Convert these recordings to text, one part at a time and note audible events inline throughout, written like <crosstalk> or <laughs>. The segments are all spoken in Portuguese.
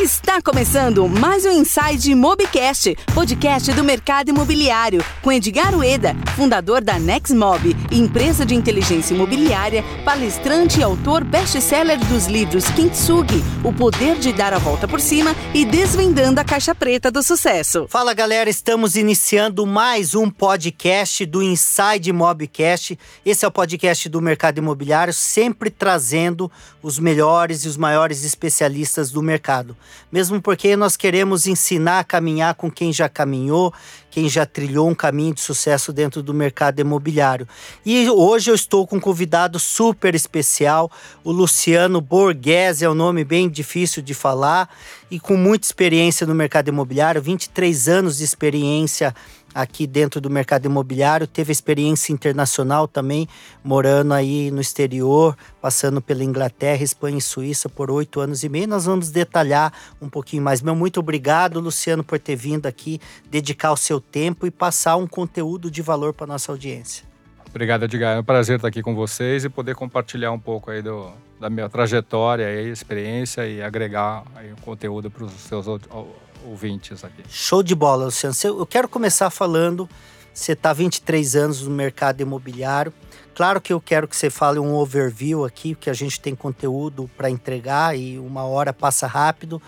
Está começando mais um Inside Mobcast, podcast do mercado imobiliário, com Edgar Ueda, fundador da Nexmob, empresa de inteligência imobiliária, palestrante e autor best-seller dos livros Kintsugi, O Poder de Dar a Volta por Cima e Desvendando a Caixa Preta do Sucesso. Fala galera, estamos iniciando mais um podcast do Inside Mobcast. Esse é o podcast do mercado imobiliário, sempre trazendo os melhores e os maiores especialistas do mercado mesmo porque nós queremos ensinar a caminhar com quem já caminhou, quem já trilhou um caminho de sucesso dentro do mercado imobiliário. E hoje eu estou com um convidado super especial, o Luciano Borghese, é um nome bem difícil de falar e com muita experiência no mercado imobiliário, 23 anos de experiência aqui dentro do mercado imobiliário, teve experiência internacional também, morando aí no exterior, passando pela Inglaterra, Espanha e Suíça por oito anos e meio. Nós vamos detalhar um pouquinho mais. Meu muito obrigado, Luciano, por ter vindo aqui, dedicar o seu tempo e passar um conteúdo de valor para nossa audiência. Obrigado, Edgar. É um prazer estar aqui com vocês e poder compartilhar um pouco aí do, da minha trajetória e experiência e agregar aí um conteúdo para os seus ouvintes aqui. Show de bola, Luciano. Eu quero começar falando, você está 23 anos no mercado imobiliário. Claro que eu quero que você fale um overview aqui, porque a gente tem conteúdo para entregar e uma hora passa rápido.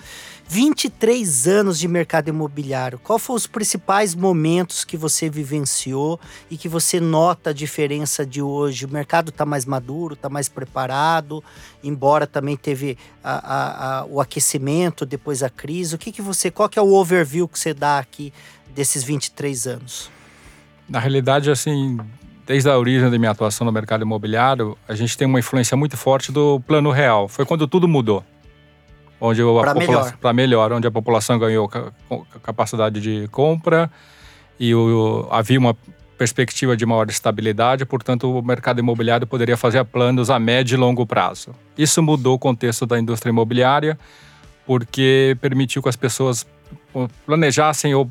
23 anos de mercado imobiliário. Qual foram os principais momentos que você vivenciou e que você nota a diferença de hoje? O mercado está mais maduro, está mais preparado, embora também teve a, a, a, o aquecimento depois da crise. O que, que você, qual que é o overview que você dá aqui desses 23 anos? Na realidade, assim, desde a origem da minha atuação no mercado imobiliário, a gente tem uma influência muito forte do plano real. Foi quando tudo mudou onde para melhor. melhor, onde a população ganhou capacidade de compra e o, havia uma perspectiva de maior estabilidade, portanto o mercado imobiliário poderia fazer planos a médio e longo prazo. Isso mudou o contexto da indústria imobiliária porque permitiu que as pessoas planejassem ou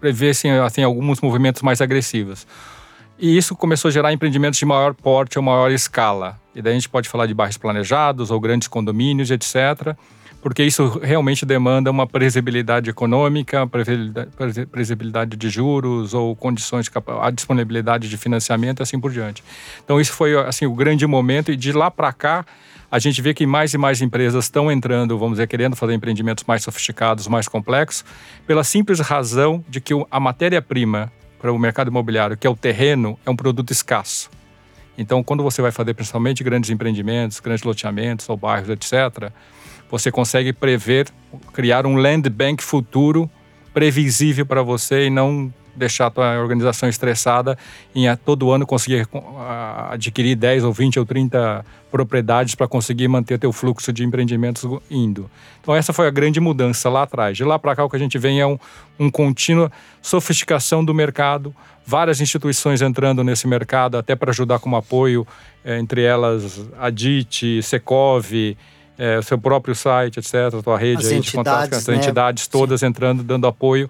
prevessem assim, alguns movimentos mais agressivos. E isso começou a gerar empreendimentos de maior porte ou maior escala. E daí a gente pode falar de bairros planejados ou grandes condomínios, etc. Porque isso realmente demanda uma previsibilidade econômica, previsibilidade de juros ou condições, a disponibilidade de financiamento e assim por diante. Então isso foi assim o grande momento e de lá para cá a gente vê que mais e mais empresas estão entrando, vamos dizer, querendo fazer empreendimentos mais sofisticados, mais complexos, pela simples razão de que a matéria-prima para o mercado imobiliário, que é o terreno, é um produto escasso. Então, quando você vai fazer principalmente grandes empreendimentos, grandes loteamentos ou bairros, etc., você consegue prever, criar um land bank futuro previsível para você e não deixar a tua organização estressada em a todo ano conseguir adquirir 10 ou 20 ou 30 propriedades para conseguir manter teu fluxo de empreendimentos indo. Então essa foi a grande mudança lá atrás. De lá para cá o que a gente vê é um, um contínua sofisticação do mercado, várias instituições entrando nesse mercado até para ajudar como apoio, é, entre elas a DIT, Secov, é, o seu próprio site, etc., a tua rede as aí de contatos, as né? entidades todas Sim. entrando, dando apoio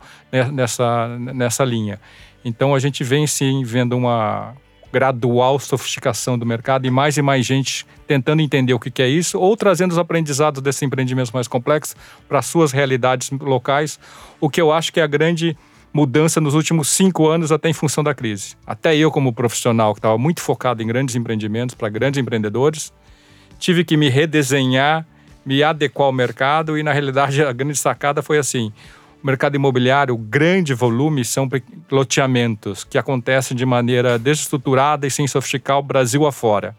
nessa, nessa linha. Então a gente vem sim vendo uma gradual sofisticação do mercado e mais e mais gente tentando entender o que é isso ou trazendo os aprendizados desses empreendimentos mais complexos para suas realidades locais, o que eu acho que é a grande mudança nos últimos cinco anos até em função da crise. Até eu como profissional que estava muito focado em grandes empreendimentos para grandes empreendedores, tive que me redesenhar, me adequar ao mercado e, na realidade, a grande sacada foi assim: o mercado imobiliário, o grande volume são loteamentos que acontecem de maneira desestruturada e sem sofisticar o Brasil afora.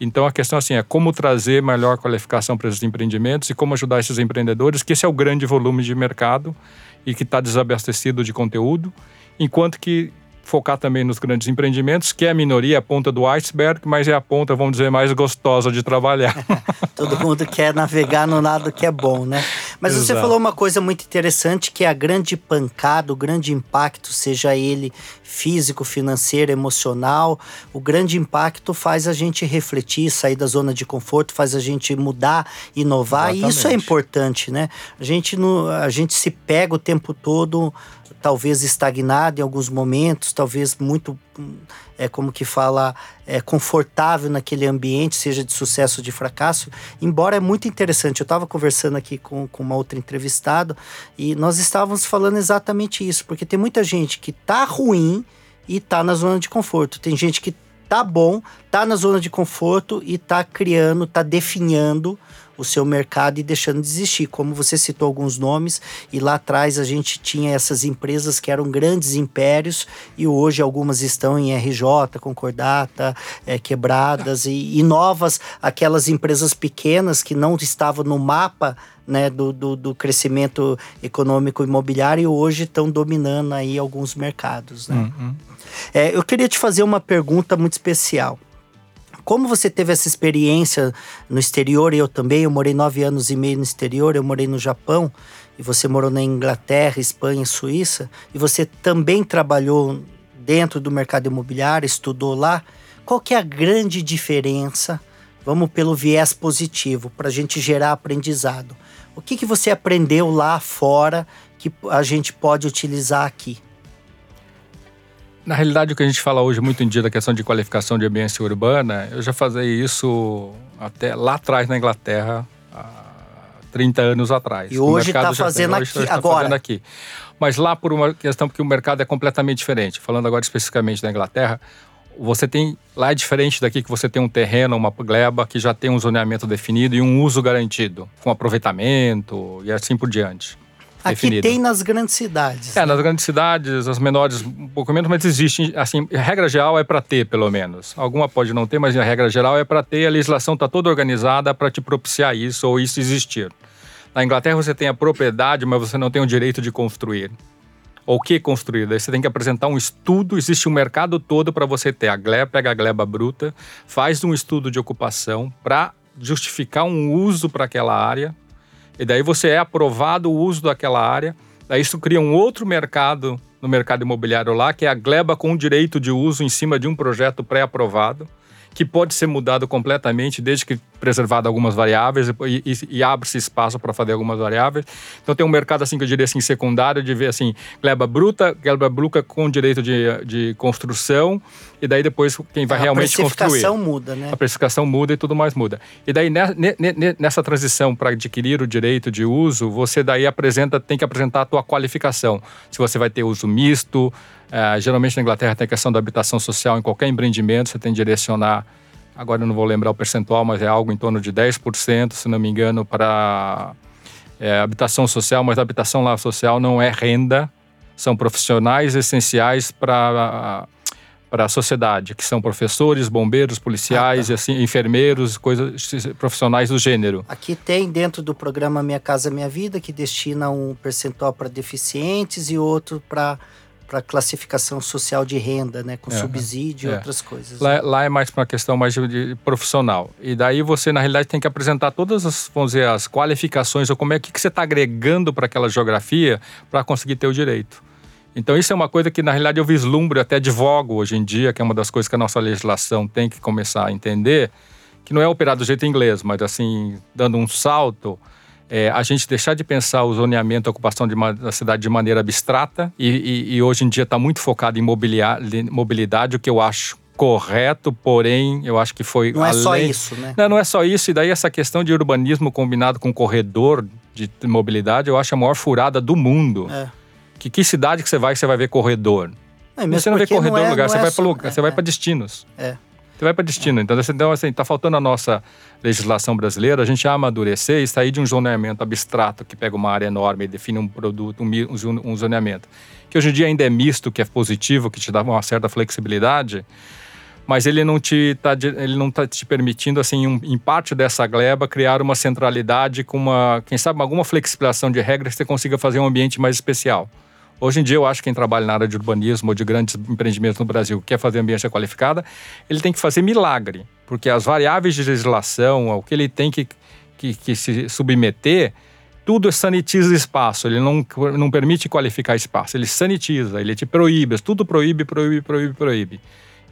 Então a questão assim é como trazer melhor qualificação para esses empreendimentos e como ajudar esses empreendedores, que esse é o grande volume de mercado e que está desabastecido de conteúdo, enquanto que focar também nos grandes empreendimentos, que é a minoria, a ponta do iceberg, mas é a ponta, vamos dizer, mais gostosa de trabalhar. <laughs> Todo mundo quer navegar no lado que é bom, né? Mas Exato. você falou uma coisa muito interessante, que é a grande pancada, o grande impacto, seja ele físico, financeiro, emocional, o grande impacto faz a gente refletir, sair da zona de conforto, faz a gente mudar, inovar, Exatamente. e isso é importante, né? A gente, no, a gente se pega o tempo todo talvez estagnado em alguns momentos, talvez muito é como que fala, é confortável naquele ambiente, seja de sucesso ou de fracasso. Embora é muito interessante, eu estava conversando aqui com, com uma outra entrevistada e nós estávamos falando exatamente isso, porque tem muita gente que tá ruim e tá na zona de conforto. Tem gente que tá bom, tá na zona de conforto e tá criando, tá definhando o seu mercado e deixando de existir. Como você citou alguns nomes, e lá atrás a gente tinha essas empresas que eram grandes impérios e hoje algumas estão em RJ, concordata, é, quebradas e, e novas, aquelas empresas pequenas que não estavam no mapa né, do, do, do, crescimento econômico imobiliário e hoje estão dominando aí alguns mercados. Né? Uhum. É, eu queria te fazer uma pergunta muito especial. Como você teve essa experiência no exterior, e eu também, eu morei nove anos e meio no exterior, eu morei no Japão, e você morou na Inglaterra, Espanha, Suíça, e você também trabalhou dentro do mercado imobiliário, estudou lá. Qual que é a grande diferença? Vamos pelo viés positivo, para a gente gerar aprendizado. O que, que você aprendeu lá fora que a gente pode utilizar aqui? Na realidade, o que a gente fala hoje muito em dia da questão de qualificação de ambiência urbana, eu já fazia isso até lá atrás na Inglaterra, há 30 anos atrás. E hoje está fazendo, aqui, tá agora. fazendo aqui. Mas lá por uma questão porque o mercado é completamente diferente. Falando agora especificamente da Inglaterra, você tem lá é diferente daqui que você tem um terreno, uma gleba que já tem um zoneamento definido e um uso garantido, com aproveitamento e assim por diante. Aqui definido. tem nas grandes cidades. É, né? nas grandes cidades, as menores um pouco menos, mas existe, assim, a regra geral é para ter, pelo menos. Alguma pode não ter, mas a regra geral é para ter, a legislação está toda organizada para te propiciar isso ou isso existir. Na Inglaterra você tem a propriedade, mas você não tem o direito de construir. Ou o que construir? Daí você tem que apresentar um estudo, existe um mercado todo para você ter. A gleba, pega a gleba bruta, faz um estudo de ocupação para justificar um uso para aquela área, e daí você é aprovado o uso daquela área. Daí isso cria um outro mercado no mercado imobiliário lá, que é a gleba com direito de uso em cima de um projeto pré-aprovado que pode ser mudado completamente, desde que preservado algumas variáveis e, e, e abre-se espaço para fazer algumas variáveis. Então tem um mercado assim que eu diria assim secundário de ver assim gleba bruta, gleba bruta com direito de, de construção e daí depois quem vai a realmente construir. A precificação muda, né? A precificação muda e tudo mais muda. E daí nessa transição para adquirir o direito de uso, você daí apresenta tem que apresentar a tua qualificação. Se você vai ter uso misto, é, geralmente na Inglaterra tem a questão da habitação social em qualquer empreendimento, você tem que direcionar, agora eu não vou lembrar o percentual, mas é algo em torno de 10%, se não me engano, para é, habitação social, mas a habitação lá social não é renda, são profissionais essenciais para para a sociedade, que são professores, bombeiros, policiais, ah, tá. assim, enfermeiros, coisas profissionais do gênero. Aqui tem dentro do programa Minha Casa Minha Vida que destina um percentual para deficientes e outro para para classificação social de renda, né, com é, subsídio e é. outras coisas. Lá, né? lá é mais para uma questão mais de, de, profissional. E daí você, na realidade, tem que apresentar todas as, vamos dizer, as qualificações ou como é que, que você está agregando para aquela geografia para conseguir ter o direito. Então, isso é uma coisa que, na realidade, eu vislumbro até advogo hoje em dia, que é uma das coisas que a nossa legislação tem que começar a entender, que não é operar do jeito inglês, mas, assim, dando um salto, é, a gente deixar de pensar o zoneamento, a ocupação de uma, da cidade de maneira abstrata e, e, e hoje em dia está muito focado em mobilidade, o que eu acho correto, porém eu acho que foi não além... é só isso, né? Não, não é só isso e daí essa questão de urbanismo combinado com corredor de mobilidade, eu acho a maior furada do mundo. É. Que que cidade que você vai que você vai ver corredor? É, você não vê corredor no é, lugar, você, é vai só, pra, você vai é, para destinos. É. Você vai para destino. Então, então, assim, está faltando a nossa legislação brasileira, a gente amadurecer e sair de um zoneamento abstrato que pega uma área enorme e define um produto, um, um zoneamento, que hoje em dia ainda é misto, que é positivo, que te dá uma certa flexibilidade, mas ele não te está ele não tá te permitindo assim um, em parte dessa gleba criar uma centralidade com uma quem sabe alguma flexibilização de regras que você consiga fazer um ambiente mais especial Hoje em dia, eu acho que quem trabalha na área de urbanismo ou de grandes empreendimentos no Brasil quer fazer ambiência qualificada, ele tem que fazer milagre, porque as variáveis de legislação, o que ele tem que, que, que se submeter, tudo sanitiza espaço, ele não, não permite qualificar espaço, ele sanitiza, ele te proíbe, tudo proíbe, proíbe, proíbe, proíbe.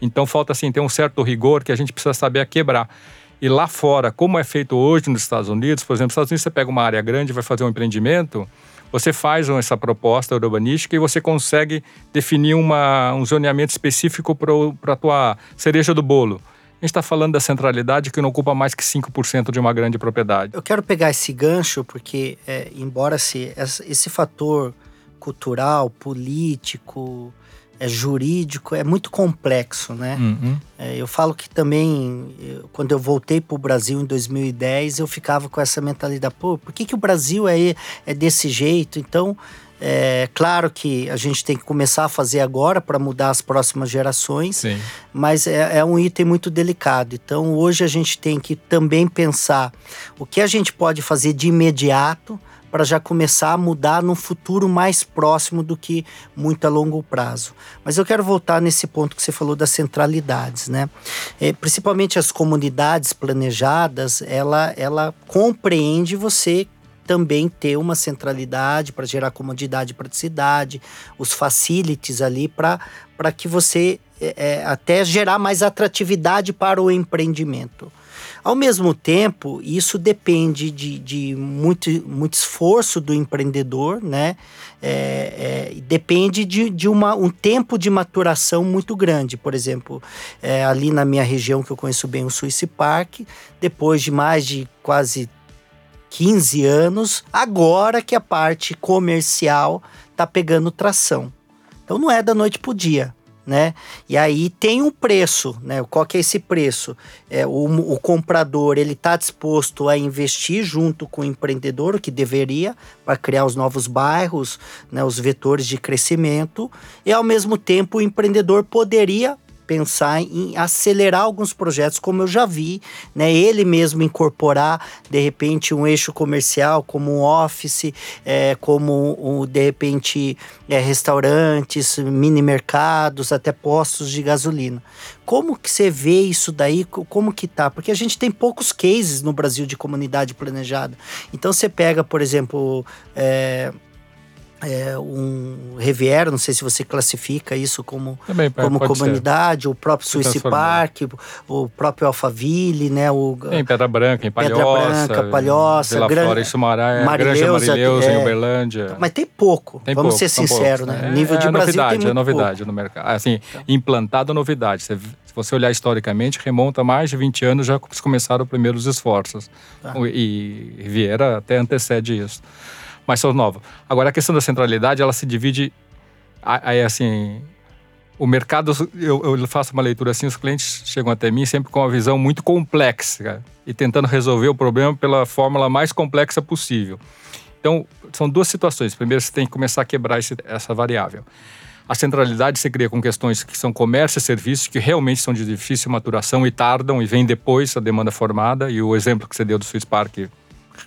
Então falta assim ter um certo rigor que a gente precisa saber quebrar. E lá fora, como é feito hoje nos Estados Unidos, por exemplo, nos Estados Unidos você pega uma área grande, vai fazer um empreendimento, você faz essa proposta urbanística e você consegue definir uma, um zoneamento específico para a tua cereja do bolo. A gente está falando da centralidade que não ocupa mais que 5% de uma grande propriedade. Eu quero pegar esse gancho porque, é, embora se, esse fator cultural, político, é, jurídico é muito complexo, né? Uhum. É, eu falo que também, eu, quando eu voltei para o Brasil em 2010, eu ficava com essa mentalidade: pô, por que, que o Brasil é, é desse jeito? Então, é claro que a gente tem que começar a fazer agora para mudar as próximas gerações, Sim. mas é, é, um item muito delicado. Então, hoje a gente tem que também pensar o que a gente pode fazer de imediato para já começar a mudar no futuro mais próximo do que muito a longo prazo. Mas eu quero voltar nesse ponto que você falou das centralidades, né? É, principalmente as comunidades planejadas, ela, ela compreende você também ter uma centralidade para gerar comodidade e praticidade, os facilities ali para que você é, é, até gerar mais atratividade para o empreendimento. Ao mesmo tempo, isso depende de, de muito, muito esforço do empreendedor, né? É, é, depende de, de uma, um tempo de maturação muito grande. Por exemplo, é, ali na minha região, que eu conheço bem, o Swiss Park, depois de mais de quase 15 anos, agora que a parte comercial está pegando tração. Então não é da noite para o dia né? E aí tem um preço, né? Qual que é esse preço? É, o, o comprador ele está disposto a investir junto com o empreendedor, o que deveria, para criar os novos bairros, né? os vetores de crescimento, e ao mesmo tempo o empreendedor poderia pensar em acelerar alguns projetos, como eu já vi, né? Ele mesmo incorporar, de repente, um eixo comercial, como um office, é, como, um, de repente, é, restaurantes, mini mercados, até postos de gasolina. Como que você vê isso daí? Como que tá? Porque a gente tem poucos cases no Brasil de comunidade planejada. Então você pega, por exemplo, é, é, um Riviera, não sei se você classifica isso como, Também, como comunidade, ser. o próprio Swiss Park, o próprio Alphaville, né? O, em Pedra Branca, em Palhoça. Pedra Branca, Palhoça. Vila Grande, Flora, em Sumaré, Marileuza, Marileuza é, em Uberlândia. Mas tem pouco, tem vamos pouco, ser sinceros, né? É, Nível de é Brasil novidade, tem É novidade pouco. no mercado. Assim, então. implantado novidade. Você, se você olhar historicamente, remonta mais de 20 anos já começaram os primeiros esforços. Tá. E Riviera até antecede isso mas são novas. Agora, a questão da centralidade, ela se divide. Aí, assim, o mercado, eu, eu, faço uma leitura assim, os clientes chegam até mim sempre com uma visão muito complexa e tentando resolver o problema pela fórmula mais complexa possível. Então, são duas situações. Primeiro, você tem que começar a quebrar esse, essa variável. A centralidade se cria com questões que são comércio e serviços, que realmente são de difícil maturação e tardam e vem depois a demanda formada. E o exemplo que você deu do Swiss Park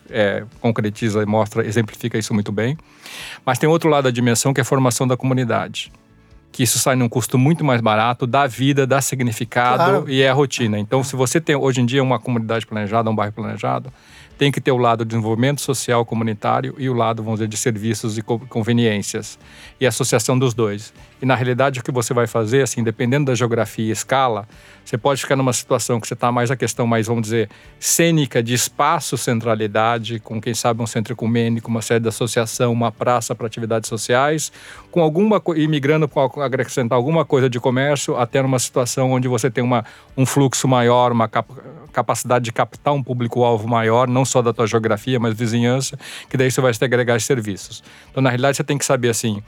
é, concretiza e mostra, exemplifica isso muito bem. Mas tem outro lado da dimensão que é a formação da comunidade. Que isso sai num custo muito mais barato, dá vida, dá significado claro. e é a rotina. Então, se você tem hoje em dia uma comunidade planejada, um bairro planejado, tem que ter o lado do desenvolvimento social comunitário e o lado, vamos dizer, de serviços e conveniências. E a associação dos dois. E na realidade, o que você vai fazer, assim, dependendo da geografia e escala, você pode ficar numa situação que você está mais a questão mais, vamos dizer, cênica de espaço, centralidade, com quem sabe um centro ecumênico, uma sede de associação, uma praça para atividades sociais, com alguma imigrando com acrescentar alguma coisa de comércio, até numa situação onde você tem uma, um fluxo maior, uma cap capacidade de captar um público-alvo maior, não só da tua geografia, mas vizinhança, que daí você vai ter agregar serviços. Então, na realidade, você tem que saber assim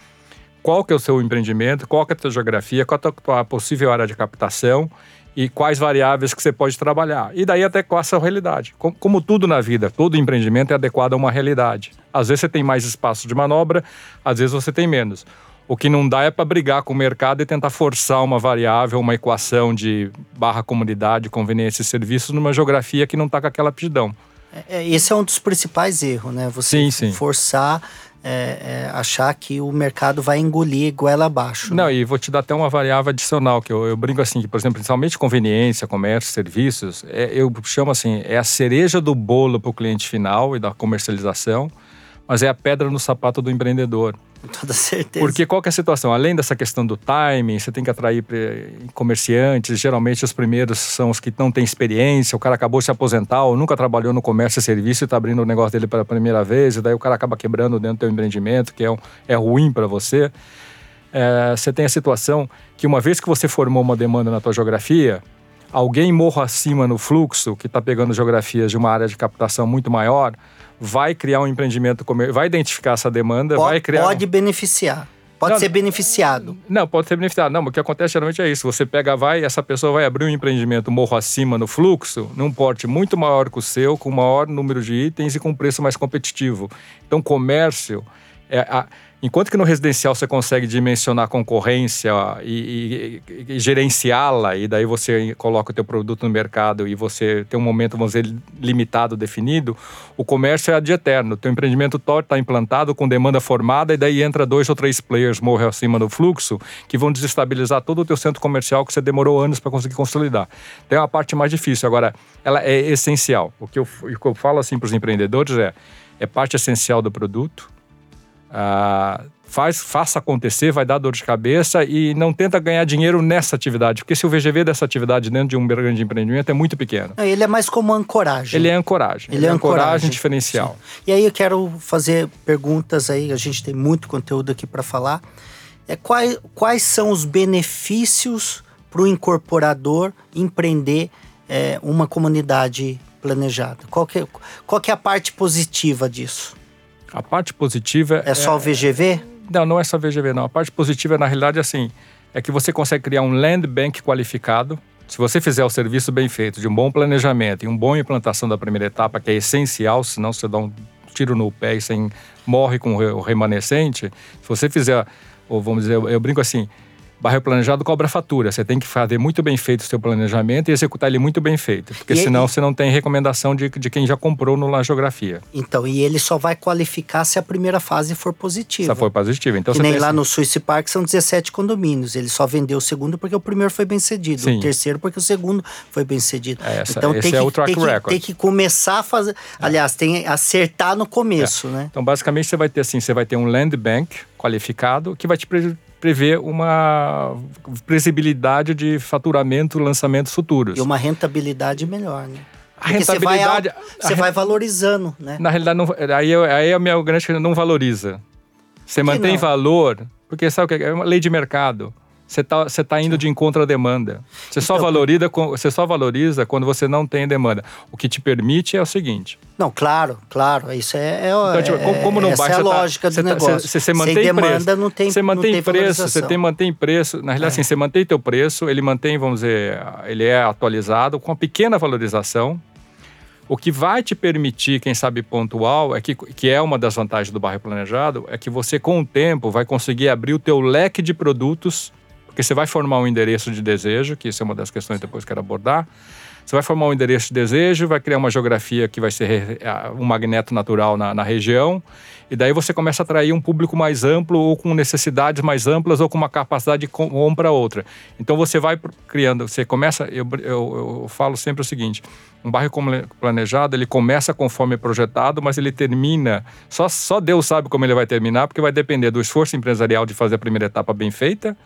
qual que é o seu empreendimento, qual que é a tua geografia, qual a tua possível área de captação e quais variáveis que você pode trabalhar. E daí até qual a sua realidade. Como, tudo na vida, todo empreendimento é adequado a uma realidade. Às vezes você tem mais espaço de manobra, às vezes você tem menos. O que não dá é para brigar com o mercado e tentar forçar uma variável, uma equação de barra comunidade, conveniência e serviços numa geografia que não está com aquela aptidão. É, é, esse é um dos principais erros, né? Você sim, sim. forçar é, é, achar que o mercado vai engolir goela abaixo. Não, né? e vou te dar até uma variável adicional, que eu, eu brinco assim, que, por exemplo, principalmente conveniência, comércio, serviços, é, eu chamo assim, é a cereja do bolo para o cliente final e da comercialização, mas é a pedra no sapato do empreendedor. Com toda certeza. Porque qual que é a situação? Além dessa questão do timing, você tem que atrair comerciantes, geralmente os primeiros são os que não têm experiência, o cara acabou de se aposentar ou nunca trabalhou no comércio e serviço e está abrindo o negócio dele pela primeira vez, e daí o cara acaba quebrando dentro do teu empreendimento, que é, um, é ruim para você. É, você tem a situação que uma vez que você formou uma demanda na tua geografia, alguém morro acima no fluxo, que está pegando geografias de uma área de captação muito maior, vai criar um empreendimento, vai identificar essa demanda, pode, vai criar. Pode beneficiar. Pode não, ser beneficiado. Não, pode ser beneficiado. Não, o que acontece geralmente é isso. Você pega, vai, essa pessoa vai abrir um empreendimento morro acima no fluxo, num porte muito maior que o seu, com maior número de itens e com preço mais competitivo. Então, comércio. É, a, Enquanto que no residencial você consegue dimensionar a concorrência e, e, e gerenciá-la, e daí você coloca o teu produto no mercado e você tem um momento, vamos dizer, limitado, definido, o comércio é ad eterno. O teu empreendimento está implantado com demanda formada e daí entra dois ou três players morre acima do fluxo que vão desestabilizar todo o teu centro comercial que você demorou anos para conseguir consolidar. Tem uma parte mais difícil. Agora, ela é essencial. O que eu, o que eu falo assim para os empreendedores é, é parte essencial do produto, ah, faz, faça acontecer, vai dar dor de cabeça e não tenta ganhar dinheiro nessa atividade, porque se o VGV dessa atividade dentro de um grande empreendimento é muito pequeno. Ele é mais como ancoragem. Ele é ancoragem. Ele, ele é ancoragem, ancoragem diferencial. Sim. E aí eu quero fazer perguntas aí, a gente tem muito conteúdo aqui para falar. É quais, quais são os benefícios para o incorporador empreender é, uma comunidade planejada? Qual que, é, qual que é a parte positiva disso? A parte positiva. É só o VGV? Não, não é só VGV, não. A parte positiva, na realidade, é assim: é que você consegue criar um land bank qualificado. Se você fizer o serviço bem feito, de um bom planejamento e uma boa implantação da primeira etapa, que é essencial, senão você dá um tiro no pé e você morre com o remanescente. Se você fizer, ou vamos dizer, eu brinco assim, Barril planejado cobra fatura. Você tem que fazer muito bem feito o seu planejamento e executar ele muito bem feito. Porque e senão ele... você não tem recomendação de, de quem já comprou no La Geografia. Então, e ele só vai qualificar se a primeira fase for positiva. Se for positiva. Então, que nem lá assim... no Swiss Park são 17 condomínios. Ele só vendeu o segundo porque o primeiro foi bem cedido. Sim. O terceiro porque o segundo foi bem cedido. É, essa, então tem, é que, tem, que, tem que começar a fazer. É. Aliás, tem que acertar no começo, é. né? Então, basicamente, você vai ter assim: você vai ter um land bank qualificado que vai te prevê uma previsibilidade de faturamento, lançamentos futuros. E uma rentabilidade melhor, né? A rentabilidade. Você vai, você vai valorizando, né? Na realidade, não, aí, aí a minha grande não valoriza. Você mantém não? valor, porque sabe o que é? É uma lei de mercado você está você tá indo de encontro à demanda. Você, só então, valoriza, você só valoriza quando você não tem demanda. O que te permite é o seguinte. Não, claro, claro. Isso é, é, então, tipo, como, como não essa baixa, é a tá- lógica tá, do negócio. Você, você mantém Sem demanda preço, não tem Você mantém tem preço, você tem, mantém preço. Na realidade, é. assim, você mantém teu preço, ele mantém, vamos dizer, ele é atualizado com uma pequena valorização. O que vai te permitir, quem sabe pontual, é que, que é uma das vantagens do bairro planejado, é que você com o tempo vai conseguir abrir o teu leque de produtos porque você vai formar um endereço de desejo, que isso é uma das questões que depois quero abordar. Você vai formar um endereço de desejo, vai criar uma geografia que vai ser um magneto natural na, na, região, e daí você começa a atrair um público mais amplo, ou com necessidades mais amplas, ou com uma capacidade de compra outra. Então você vai criando, você começa. Eu, eu, eu falo sempre o seguinte: um bairro planejado, ele começa conforme projetado, mas ele termina. Só, só Deus sabe como ele vai terminar, porque vai depender do esforço empresarial de fazer a primeira etapa bem feita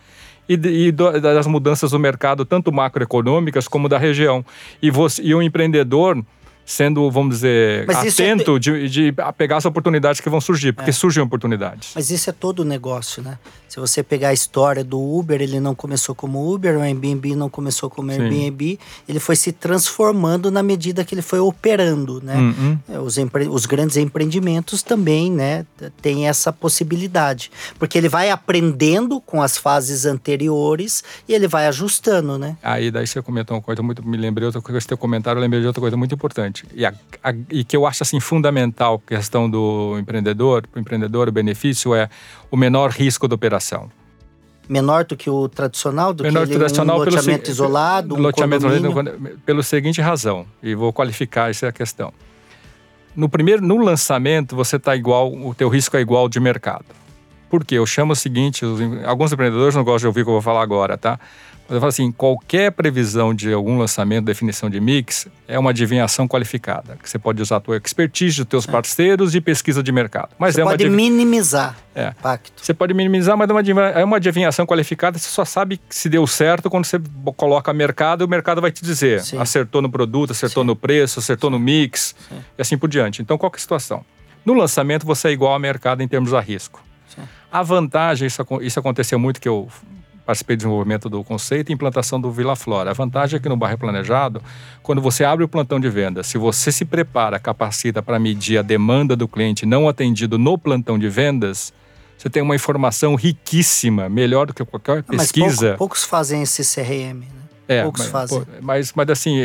e, e do, das mudanças do mercado, tanto macroeconômicas como da região. E, você, e o empreendedor sendo, vamos dizer, Mas é atento é... de, de pegar as oportunidades que vão surgir, porque é. surgem oportunidades. Mas isso é todo o negócio, né? Se você pegar a história do Uber, ele não começou como Uber, o Airbnb não começou como Sim. Airbnb, ele foi se transformando na medida que ele foi operando, né? Uhum. É, os, empre... os grandes empreendimentos também, né, tem essa possibilidade, porque ele vai aprendendo com as fases anteriores e ele vai ajustando, né? Aí daí você comentou uma coisa muito, me lembrei outra coisa, esse teu comentário, eu lembrei de outra coisa muito importante importante e, a, a, e que eu acho assim fundamental questão do empreendedor, o empreendedor o benefício é o menor risco da operação. Menor do que o tradicional, do menor que tradicional um loteamento pelo, isolado, um loteamento isolado, pelo seguinte razão e vou qualificar essa é questão. No primeiro, no lançamento você está igual, o teu risco é igual de mercado Por quê? Eu chamo o seguinte: os, alguns empreendedores não gostam de ouvir o que eu vou falar agora, tá? Mas eu falo assim: qualquer previsão de algum lançamento, definição de mix, é uma adivinhação qualificada. Que você pode usar a tua expertise dos teus é. parceiros de pesquisa de mercado. Mas você é pode minimizar é. o pacto. Você pode minimizar, mas é uma, é uma adivinhação qualificada. Você só sabe se deu certo quando você coloca mercado e o mercado vai te dizer: Sim. acertou no produto, acertou Sim. no preço, acertou no mix Sim. e assim por diante. Então, qual que é a situação? No lançamento, você é igual ao mercado em termos a risco. A vantagem, isso, isso aconteceu muito que eu participei do desenvolvimento do conceito e implantação do Vila Flora. A vantagem é que no bairro planejado, quando você abre o plantão de venda, se você se prepara, capacita para medir a demanda do cliente não atendido no plantão de vendas, você tem uma informação riquíssima, melhor do que qualquer pesquisa. Mas pouco, poucos fazem esse CRM, né? É, poucos mas, fazem. mas, mas assim,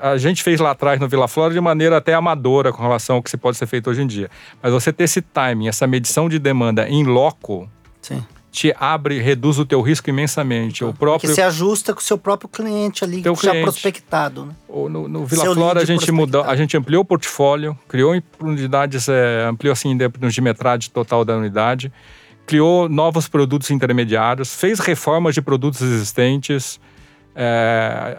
a gente fez lá atrás no Vila Flora de maneira até amadora com relação ao que se pode ser feito hoje em dia. Mas você ter esse timing, essa medição de demanda em loco, Sim te abre, reduz o teu risco imensamente. O próprio que se ajusta com o seu próprio cliente ali, teu já prospectado. Né? No, no Vila seu Flora a gente mudou, a gente ampliou o portfólio, criou unidades, é, ampliou assim de metragem total da unidade, criou novos produtos intermediários, fez reformas de produtos existentes. É,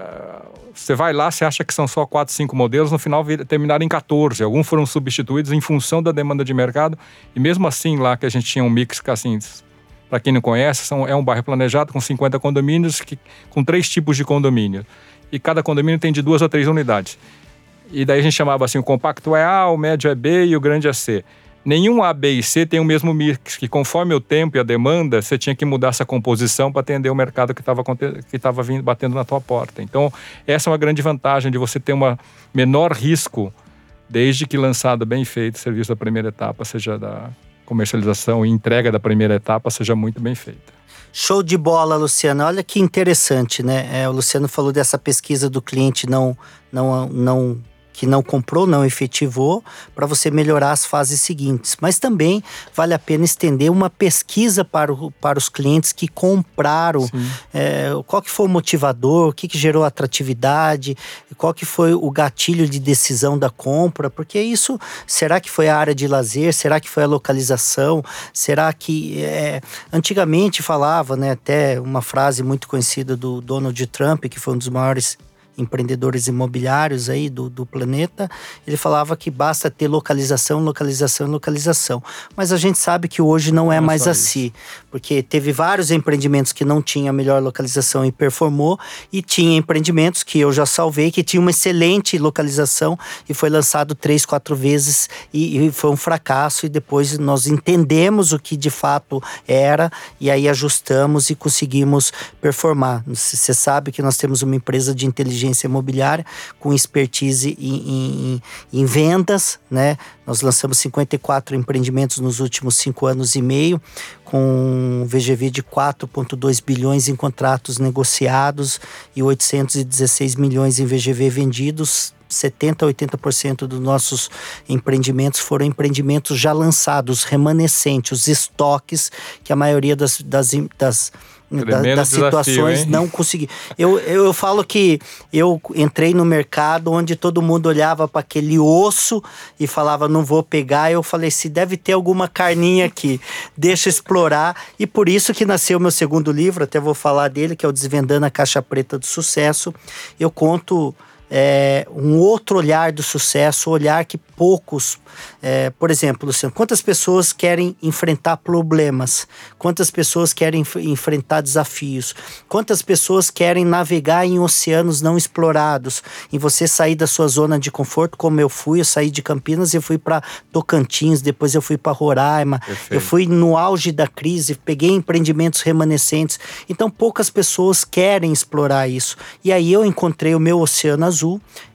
você vai lá, você acha que são só 4, 5 modelos, no final terminaram em 14. Alguns foram substituídos em função da demanda de mercado, e mesmo assim lá que a gente tinha um mix assim, para quem não conhece, são, é um bairro planejado com 50 condomínios, que, com três tipos de condomínio. E cada condomínio tem de duas a três unidades. E daí a gente chamava assim: o compacto é A, o médio é B e o grande é C. Nenhum A, B e C tem o mesmo mix, que conforme o tempo e a demanda, você tinha que mudar essa composição para atender o mercado que estava que vindo, batendo na tua porta. Então, essa é uma grande vantagem de você ter um menor risco, desde que lançado bem feito o serviço da primeira etapa, seja da comercialização e entrega da primeira etapa seja muito bem feita. Show de bola, Luciano. Olha que interessante, né? É, o Luciano falou dessa pesquisa do cliente não, não, não que não comprou, não efetivou, para você melhorar as fases seguintes. Mas também vale a pena estender uma pesquisa para, o, para os clientes que compraram. É, qual que foi o motivador, o que, que gerou atratividade, qual que foi o gatilho de decisão da compra, porque isso, será que foi a área de lazer, será que foi a localização, será que... É, antigamente falava, né, até uma frase muito conhecida do Donald Trump, que foi um dos maiores empreendedores imobiliários aí do, do planeta, ele falava que basta ter localização, localização, localização. Mas a gente sabe que hoje não é não mais assim, isso. porque teve vários empreendimentos que não tinham a melhor localização e performou, e tinha empreendimentos que eu já salvei que tinha uma excelente localização e foi lançado três, quatro vezes e, e foi um fracasso e depois nós entendemos o que de fato era e aí ajustamos e conseguimos performar. Você sabe que nós temos uma empresa de inteligência inteligência imobiliária, com expertise em, em, em vendas, né? Nós lançamos 54 empreendimentos nos últimos cinco anos e meio, com VGV de 4,2 bilhões em contratos negociados e 816 milhões em VGV vendidos. 70% a 80% dos nossos empreendimentos foram empreendimentos já lançados, remanescentes, os estoques que a maioria das, das, das da, das situações desafio, não consegui. Eu, eu, eu, falo que eu entrei no mercado onde todo mundo olhava para aquele osso e falava não vou pegar. Eu falei se deve ter alguma carninha aqui, deixa explorar e por isso que nasceu meu segundo livro. Até vou falar dele que é o Desvendando a Caixa Preta do Sucesso. Eu conto é, um outro olhar do sucesso, olhar que poucos. É, por exemplo, Luciano, quantas pessoas querem enfrentar problemas? Quantas pessoas querem enfrentar desafios? Quantas pessoas querem navegar em oceanos não explorados? Em você sair da sua zona de conforto, como eu fui, eu saí de Campinas e fui para Tocantins, depois eu fui para Roraima, Perfeito. eu fui no auge da crise, peguei empreendimentos remanescentes. Então, poucas pessoas querem explorar isso. E aí eu encontrei o meu oceano azul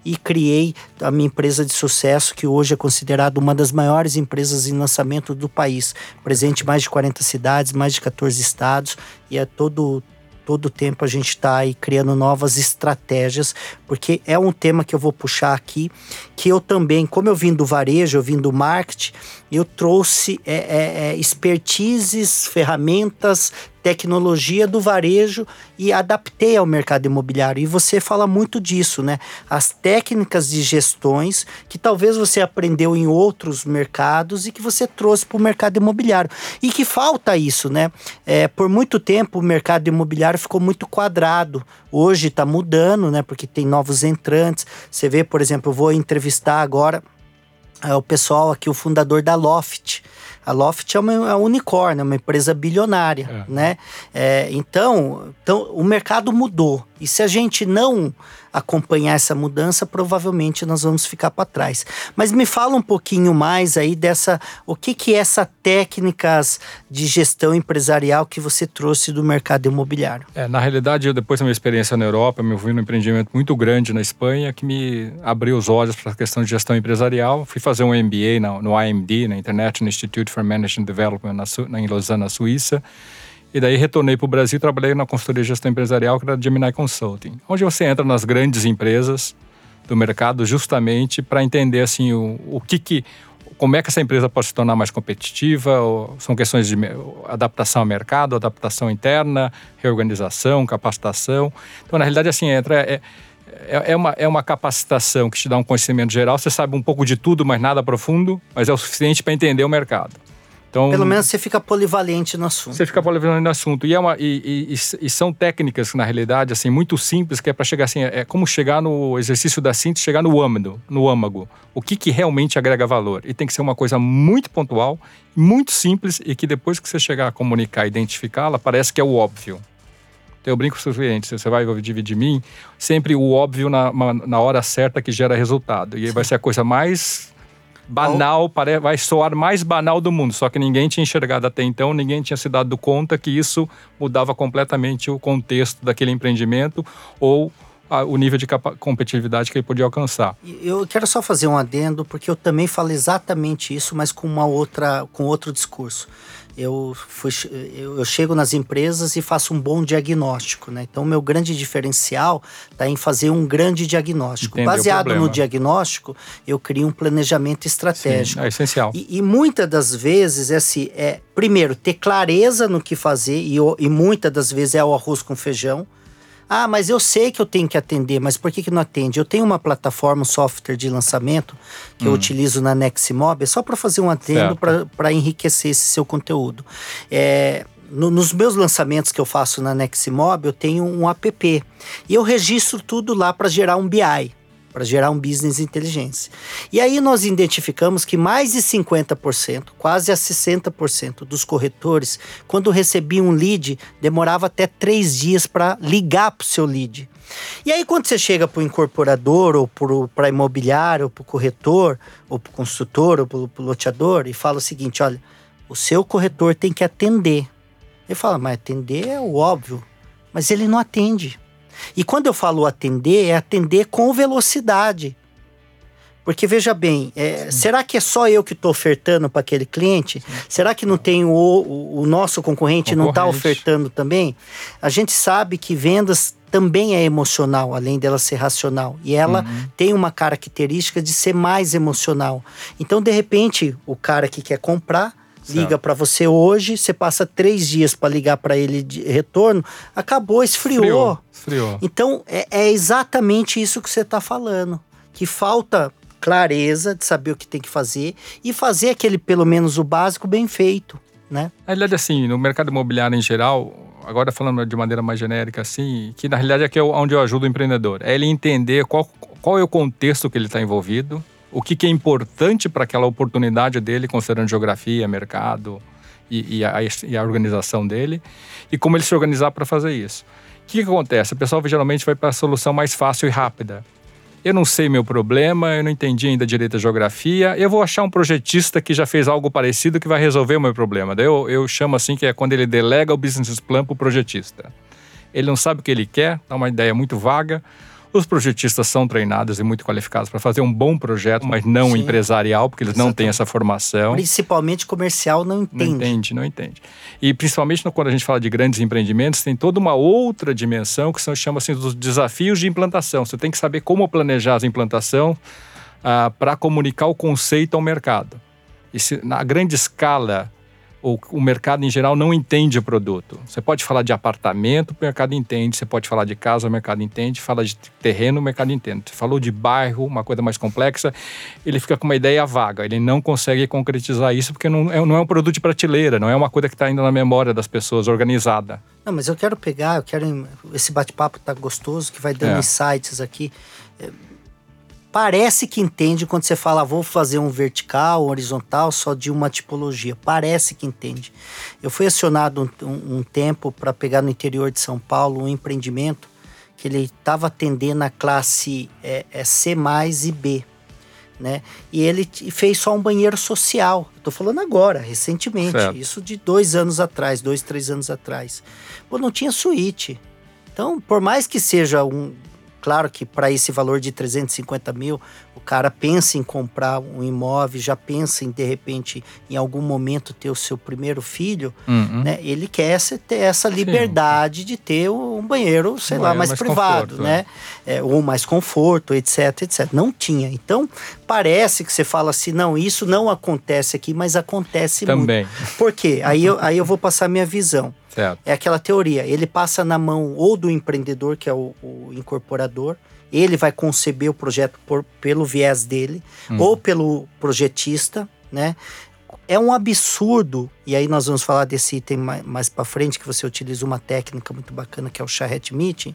e criei a minha empresa de sucesso, que hoje é considerada uma das maiores empresas em lançamento do país. Presente em mais de 40 cidades, mais de 14 estados, e é todo todo tempo a gente está aí criando novas estratégias, porque é um tema que eu vou puxar aqui, que eu também, como eu vim do varejo, eu vim do marketing, eu trouxe é, é, é, expertises, ferramentas, tecnologia do varejo e adaptei ao mercado imobiliário. E você fala muito disso, né? As técnicas de gestões que talvez você aprendeu em outros mercados e que você trouxe para o mercado imobiliário. E que falta isso, né? É, por muito tempo o mercado imobiliário ficou muito quadrado. Hoje está mudando, né? Porque tem novos entrantes. Você vê, por exemplo, eu vou entrevistar agora é, o pessoal aqui, o fundador da Loft. A Loft é uma, é uma unicórnio, é uma empresa bilionária, é. né? É, então, então, o mercado mudou. E se a gente não acompanhar essa mudança, provavelmente nós vamos ficar para trás. Mas me fala um pouquinho mais aí dessa, o que que é essa técnicas de gestão empresarial que você trouxe do mercado imobiliário? É, na realidade, eu, depois da minha experiência na Europa, eu fui num empreendimento muito grande na Espanha que me abriu os olhos para a questão de gestão empresarial. Fui fazer um MBA no, no IMD, na International Institute for Management Development, na, na, em Lausanne, na Suíça. E daí retornei para o Brasil e trabalhei na consultoria de gestão empresarial, que era a Gemini Consulting, onde você entra nas grandes empresas do mercado justamente para entender assim o, o que, que como é que essa empresa pode se tornar mais competitiva, são questões de adaptação ao mercado, adaptação interna, reorganização, capacitação. Então, na realidade, assim, entra. É, é, é, uma, é uma capacitação que te dá um conhecimento geral, você sabe um pouco de tudo, mas nada profundo, mas é o suficiente para entender o mercado. Então, Pelo menos você fica polivalente no assunto. Você fica polivalente no assunto. E, é uma, e, e, e são técnicas, na realidade, assim, muito simples, que é para chegar assim, é como chegar no exercício da síntese, chegar no âmago, no âmago. O que, que realmente agrega valor. E tem que ser uma coisa muito pontual, muito simples, e que depois que você chegar a comunicar, identificá-la, parece que é o óbvio. Então eu brinco com os clientes, você vai dividir de mim, sempre o óbvio na, na hora certa que gera resultado. E aí vai ser a coisa mais banal, pare... vai soar mais banal do mundo, só que ninguém tinha enxergado até então, ninguém tinha se dado conta que isso mudava completamente o contexto daquele empreendimento ou a, o nível de competitividade que ele podia alcançar. Eu quero só fazer um adendo, porque eu também falo exatamente isso, mas com uma outra, com outro discurso eu, fui, eu, chego nas empresas e faço um bom diagnóstico, né? Então, o meu grande diferencial está em fazer um grande diagnóstico. Baseado no diagnóstico, eu crio um planejamento estratégico. Sim, é essencial. E, e, muitas das vezes, é assim, é, primeiro, ter clareza no que fazer, e, e muitas das vezes é o arroz com feijão. Ah, mas eu sei que eu tenho que atender, mas por que, que não atende? Eu tenho uma plataforma, um software de lançamento que hum. eu utilizo na Neximob, é só para fazer um atendo para enriquecer esse seu conteúdo. É, no, nos meus lançamentos que eu faço na Neximob, eu tenho um app e eu registro tudo lá para gerar um BI para gerar um business inteligência. E aí nós identificamos que mais de 50%, quase a 60% dos corretores, quando recebiam um lead, demorava até três dias para ligar para o seu lead. E aí, quando você chega para o incorporador, ou para imobiliário, ou para o corretor, ou para o construtor, ou para o loteador, e fala o seguinte: olha, o seu corretor tem que atender. Ele fala, mas atender é o óbvio. Mas ele não atende. E quando eu falo atender, é atender com velocidade. Porque veja bem, é, será que é só eu que estou ofertando para aquele cliente? Sim. Será que não tem o, o, nosso concorrente, tá concorrente. não está ofertando também? A gente sabe que vendas também é emocional, além dela ser racional. E ela uhum. tem uma característica de ser mais emocional. Então, de repente, o cara que quer comprar liga para você hoje, você passa três dias para ligar para ele de retorno, acabou, esfriou. esfriou, esfriou. Então é, é, exatamente isso que você está falando, que falta clareza de saber o que tem que fazer e fazer aquele pelo menos o básico bem feito, né? Na realidade, assim, no mercado imobiliário em geral, agora falando de maneira mais genérica, assim, que na realidade é que é onde eu ajudo o empreendedor, é ele entender qual, qual é o contexto que ele está envolvido, o que, que é importante para aquela oportunidade dele, considerando geografia, mercado e, e, a, e, a, organização dele, e como ele se organizar para fazer isso. O que, que acontece? O pessoal geralmente vai para a solução mais fácil e rápida. Eu não sei meu problema, eu não entendi ainda direito a geografia, eu vou achar um projetista que já fez algo parecido que vai resolver o meu problema. Daí eu, eu chamo assim que é quando ele delega o business plan para o projetista. Ele não sabe o que ele quer, dá uma ideia muito vaga, os projetistas são treinados e muito qualificados para fazer um bom projeto, mas não Sim. empresarial, porque eles Exatamente. não têm essa formação. Principalmente comercial não entende. Não entende, não entende. E principalmente quando a gente fala de grandes empreendimentos, tem toda uma outra dimensão que se chama assim dos desafios de implantação. Você tem que saber como planejar a implantação ah, para comunicar o conceito ao mercado. E se, na grande escala o, o mercado em geral não entende o produto. Você pode falar de apartamento, o mercado entende. Você pode falar de casa, o mercado entende. Fala de terreno, o mercado entende. Você falou de bairro, uma coisa mais complexa, ele fica com uma ideia vaga. Ele não consegue concretizar isso porque não é, não é um produto de prateleira, não é uma coisa que está ainda na memória das pessoas, organizada. Não, mas eu quero pegar, eu quero. Esse bate-papo tá gostoso, que vai dando é. insights aqui. Parece que entende quando você fala, vou fazer um vertical, um horizontal, só de uma tipologia. Parece que entende. Eu fui acionado um, um, um tempo para pegar no interior de São Paulo um empreendimento que ele estava atendendo a classe é, é C e B. Né? E ele fez só um banheiro social. Estou falando agora, recentemente. Certo. Isso de dois anos atrás, dois, três anos atrás. Pô, não tinha suíte. Então, por mais que seja um, Claro que para esse valor de 350 mil, o cara pensa em comprar um imóvel, já pensa em, de repente, em algum momento ter o seu primeiro filho, uhum. né? Ele quer ter essa liberdade Sim. de ter um banheiro, sei um lá, mais, mais, privado, conforto, né? É. É, ou mais conforto, etc, etc. Não tinha. Então, parece que você fala assim, não, isso não acontece aqui, mas acontece Também. muito. Por quê? Aí eu, aí eu vou passar minha visão. Certo. É aquela teoria. Ele passa na mão ou do empreendedor, que é o, o incorporador, ele vai conceber o projeto por, pelo viés dele, hum. ou pelo projetista, né? É um absurdo, e aí nós vamos falar desse item mais, mais para frente, que você utiliza uma técnica muito bacana que é o charrette meeting.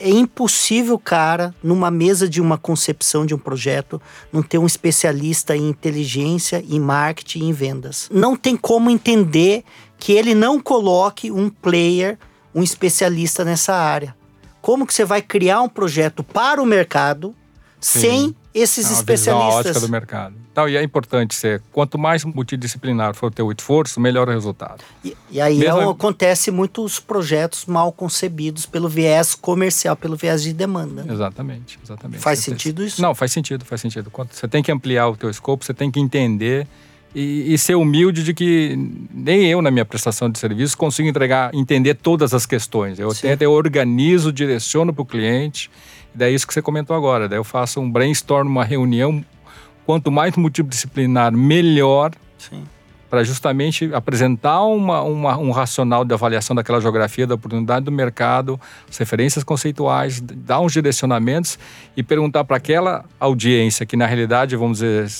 É impossível, cara, numa mesa de uma concepção de um projeto, não ter um especialista em inteligência, em marketing, em vendas. Não tem como entender que ele não coloque um player, um especialista nessa área. Como que você vai criar um projeto para o mercado Sim. sem esses é especialistas? ótica do mercado. Então, e é importante ser, quanto mais multidisciplinar for o teu esforço, melhor o resultado. E, e aí Mesmo... é, acontece muitos projetos mal concebidos pelo viés comercial, pelo viés de demanda. Exatamente, exatamente. Faz você sentido tem... isso? Não, faz sentido, faz sentido. Você tem que ampliar o teu escopo, você tem que entender e, e, ser humilde de que nem eu, na minha prestação de serviço, consigo entregar, entender todas as questões. Eu Sim. tento, eu organizo, direciono para o cliente. E daí isso que você comentou agora. Daí eu faço um brainstorm, uma reunião. Quanto mais multidisciplinar, melhor. Para justamente apresentar uma, uma, um racional de avaliação daquela geografia, da oportunidade do mercado, as referências conceituais, dar uns direcionamentos e perguntar para aquela audiência que, na realidade, vamos dizer,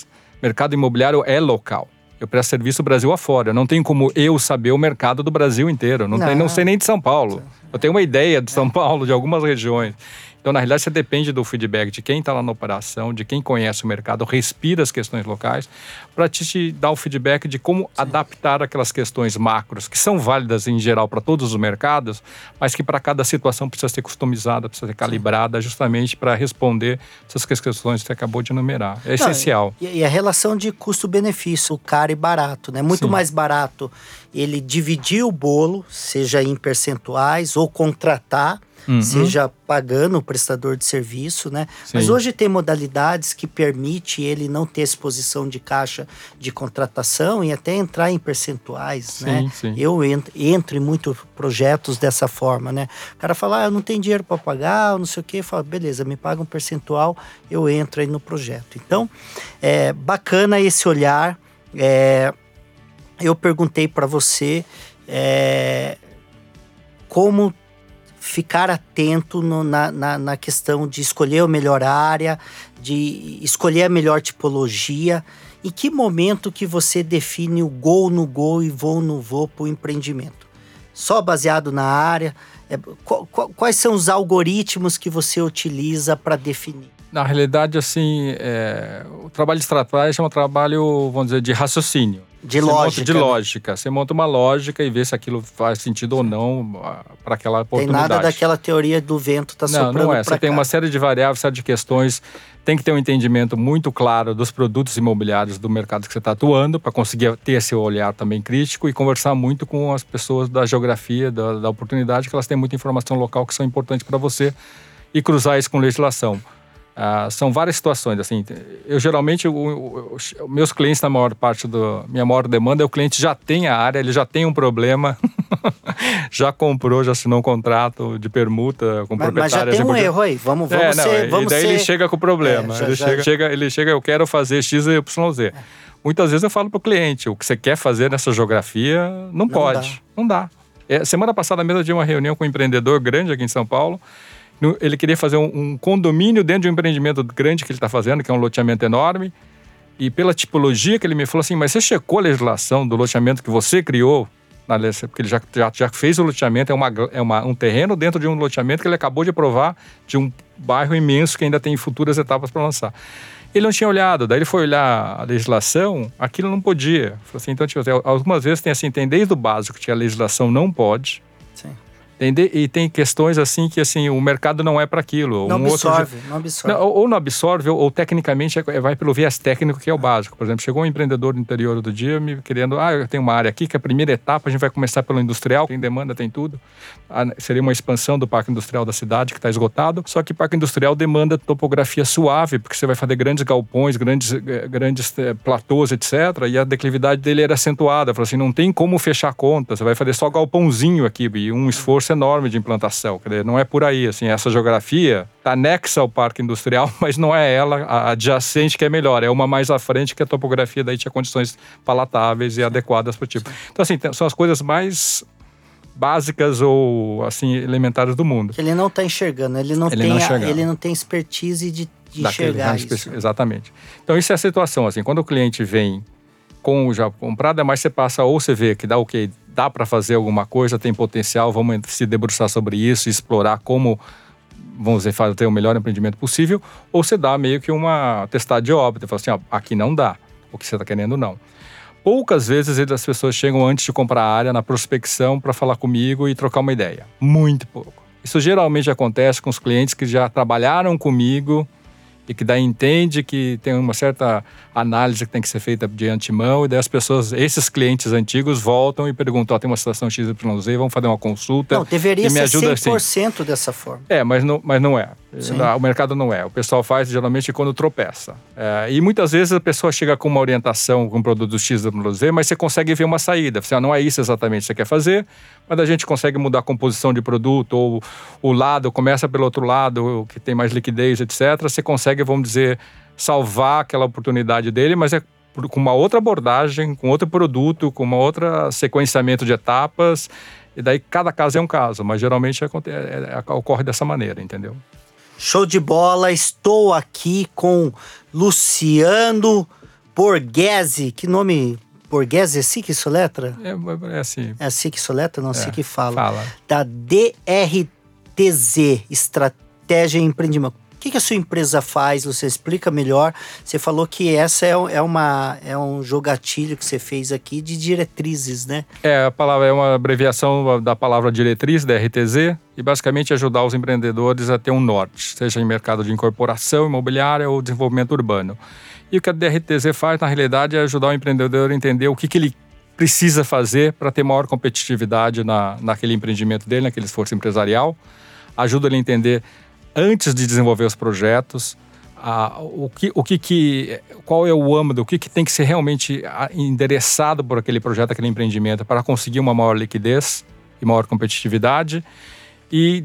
mercado imobiliário é local. Eu presto serviço Brasil afora. Não tem como eu saber o mercado do Brasil inteiro. Não, não. Tem, não sei nem de São Paulo. Eu tenho uma ideia de São Paulo, de algumas regiões. Então, na realidade, você depende do feedback de quem está lá na operação, de quem conhece o mercado, respira as questões locais, para te dar o feedback de como Sim. adaptar aquelas questões macros, que são válidas em geral para todos os mercados, mas que para cada situação precisa ser customizada, precisa ser calibrada, Sim. justamente para responder essas questões que você acabou de enumerar. É Não, essencial. E, e, a relação de custo-benefício, caro e barato, né? Muito Sim. mais barato ele dividir o bolo, seja em percentuais ou contratar uhum. seja pagando o prestador de serviço, né? Sim. Mas hoje tem modalidades que permite ele não ter exposição de caixa de contratação e até entrar em percentuais, sim, né? Sim. Eu entro, entro em muitos projetos dessa forma, né? O cara fala, ah, eu não tenho dinheiro para pagar, não sei o quê, fala, beleza, me paga um percentual, eu entro aí no projeto. Então, é bacana esse olhar. É, eu perguntei para você é, como ficar atento no, na, na, na, questão de escolher a melhor área, de escolher a melhor tipologia. Em que momento que você define o gol no gol e voo no voo para o empreendimento? Só baseado na área? É, quais são os algoritmos que você utiliza para definir? Na realidade, assim, é, o trabalho de estratégia é um trabalho, vamos dizer, de raciocínio. De você lógica. de né? lógica. Você monta uma lógica e vê se aquilo faz sentido ou não ah, para aquela oportunidade. Tem nada daquela teoria do vento tá soprando Não, não é. Você cá. tem uma série de variáveis, série de questões. Tem que ter um entendimento muito claro dos produtos imobiliários do mercado que você está atuando para conseguir ter esse olhar também crítico e conversar muito com as pessoas da geografia, da, da oportunidade, que elas têm muita informação local que são importantes para você e cruzar isso com legislação. Ah, são várias situações, assim, eu geralmente, o, meus clientes, na maior parte da minha maior demanda, é o cliente já tem a área, ele já tem um problema, <laughs> já comprou, já assinou um contrato de permuta com Mas, mas já tem um importantes. erro aí. Vamos, vamos É, não, ser. e Vamos daí ser... ele chega com o problema. É, já- ele, já- chega, chega- ele chega, eu quero fazer X, Y, Z. Muitas vezes eu falo para o cliente, o que você quer fazer nessa geografia, não, pode. Não dá. É, semana passada mesmo eu tive uma reunião com um empreendedor grande aqui em São Paulo. No- Ele queria fazer um, um condomínio dentro de um empreendimento grande que ele está fazendo, que é um loteamento enorme. E pela tipologia que ele me falou assim, mas você checou a legislação do loteamento que você criou? Na Porque ele já, já, já fez o loteamento, é, uma, é uma, um terreno dentro de um loteamento que ele acabou de aprovar de um bairro imenso que ainda tem futuras etapas para lançar. Ele não tinha olhado, daí ele foi olhar a legislação, aquilo não podia. Assim, então, tipo, assim, algumas vezes tem assim, tem desde o básico que a legislação não pode, Sim. E tem questões assim que assim o mercado não é para aquilo. Não Um outro absorve, não absorve. não, ou, não absorve, ou, ou tecnicamente é- vai pelo viés técnico, que é o básico. Por exemplo, chegou um empreendedor do interior do dia me querendo, ah, eu tenho uma área aqui que a primeira etapa a gente vai começar pelo industrial, tem demanda, tem tudo. Ah, seria uma expansão do parque industrial da cidade, que está esgotado. Só que parque industrial demanda topografia suave, porque você vai fazer grandes galpões, grandes, eh, grandes eh, platôs, etc. E a declividade dele era acentuada. Falou assim, não tem como fechar a conta, você vai fazer só galpãozinho aqui, e um esforço enorme de implantação. Quer dizer, não é por aí, assim, essa geografia está anexa ao parque industrial, <laughs> mas não é ela a adjacente que é melhor, é uma mais à frente que a topografia daí tinha condições palatáveis e adequadas para o tipo. Então, assim, são as coisas mais básicas ou, assim, elementares do mundo. Ele não está enxergando, ele não, Ele tem não a- ele não tem expertise de, de enxergar isso. Exatamente. Então, isso é a situação. Assim, quando o cliente vem com já comprado, é mais você passa ou você vê que dá o que dá para fazer alguma coisa, tem potencial, vamos se debruçar sobre isso, explorar como vamos dizer, fazer o melhor empreendimento possível, ou você dá meio que uma testada de óbito, fala assim, ó, aqui não dá, o que você está querendo não. Poucas vezes as pessoas chegam antes de comprar a área na prospecção para falar comigo e trocar uma ideia. Muito pouco. Isso geralmente acontece com os clientes que já trabalharam comigo e que daí entende que tem uma certa análise que tem que ser feita de antemão e daí as pessoas, esses clientes antigos voltam e perguntam, ó, tem uma situação XYZ, vamos fazer uma consulta. Não, deveria e me ser ajuda assim. 100% dessa forma. É, mas não, mas não é. Sim. O mercado não é. O pessoal faz geralmente quando tropeça. É, e muitas vezes a pessoa chega com uma orientação com um produto XYZ, mas você consegue ver uma saída. Você, ah, não é isso exatamente que você quer fazer, mas a gente consegue mudar a composição de produto, ou o lado, começa pelo outro lado, que tem mais liquidez, etc. Você consegue, vamos dizer, salvar aquela oportunidade dele, mas é com uma outra abordagem, com outro produto, com uma outra sequenciamento de etapas. E daí cada caso é um caso, mas geralmente aconte- é- é- ocorre dessa maneira, entendeu? Show de bola, estou aqui com Luciano Borghese. Que nome? Borghese, é assim que isso letra? É, é assim. É assim que isso letra? Não sei que fala. Fala. Da DRTZ, Estratégia e Empreendimento. Que, que a sua empresa faz? Você explica melhor. Você falou que essa é, é, uma, é um jogatilho que você fez aqui de diretrizes, né? É, a palavra é uma abreviação da palavra diretriz, da RTZ, e basicamente ajudar os empreendedores a ter um norte, seja em mercado de incorporação imobiliária ou desenvolvimento urbano. E o que a DRTZ faz, na realidade, é ajudar o empreendedor a entender o que, que ele precisa fazer para ter maior competitividade na, naquele empreendimento dele, naquele esforço empresarial. Ajuda ele a entender, antes de desenvolver os projetos, a- o que, o que, que qual é o âmbito, o que, que tem que ser realmente endereçado por aquele projeto, aquele empreendimento, para conseguir uma maior liquidez e maior competitividade e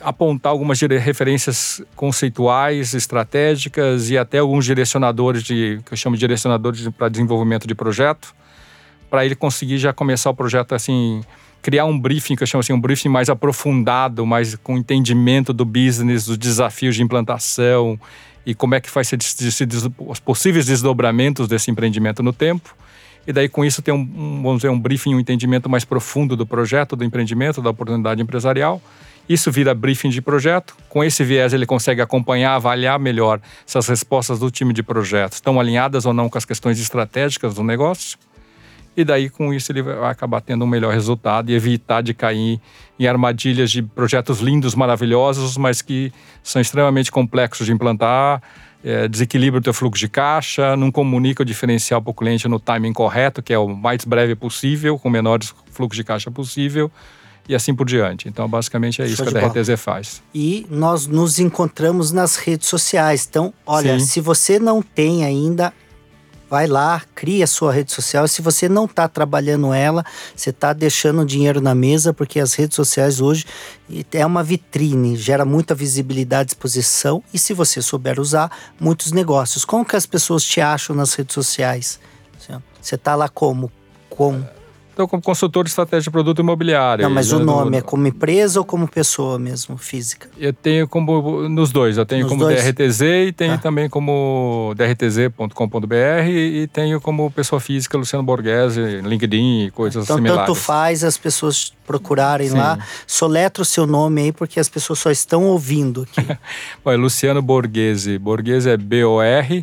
apontar algumas referências conceituais, estratégicas e até alguns direcionadores de que eu chamo de direcionadores para desenvolvimento de projeto, para ele conseguir já começar o projeto assim criar um briefing que eu chamo assim um briefing mais aprofundado, mais com entendimento do business, dos desafios de implantação e como é que des- se os possíveis desdobramentos desse empreendimento no tempo. E daí com isso tem um, um, vamos dizer um briefing, um entendimento mais profundo do projeto, do empreendimento, da oportunidade empresarial. Isso vira briefing de projeto. Com esse viés ele consegue acompanhar, avaliar melhor se as respostas do time de projeto estão alinhadas ou não com as questões estratégicas do negócio. E daí, com isso, ele vai acabar tendo um melhor resultado e evitar de cair em armadilhas de projetos lindos, maravilhosos, mas que são extremamente complexos de implantar, é, desequilibra o teu fluxo de caixa, não comunica o diferencial para o cliente no timing correto, que é o mais breve possível, com o menor fluxo de caixa possível, e assim por diante. Então, basicamente, é isso Show que a bola. DRTZ faz. E nós nos encontramos nas redes sociais. Então, olha, Sim. se você não tem ainda, vai lá, cria a sua rede social. Se você não está trabalhando ela, você está deixando dinheiro na mesa, porque as redes sociais hoje é uma vitrine, gera muita visibilidade, exposição e se você souber usar, muitos negócios. Como que as pessoas te acham nas redes sociais? Você está lá como? Com então, como consultor de estratégia de produto imobiliário. Não, mas o nome é como empresa ou como pessoa mesmo, física? Eu tenho como nos dois. Eu tenho nos como dois? DRTZ e tenho tá. também como drtz.com.br e tenho como pessoa física Luciano Borghese, LinkedIn e coisas então, similares. Então, tanto faz as pessoas procurarem Sim. lá. Soletra o seu nome aí, porque as pessoas só estão ouvindo aqui. <laughs> Bom, é Luciano Borghese. Borghese é B-O-R-G-H-E-S-I,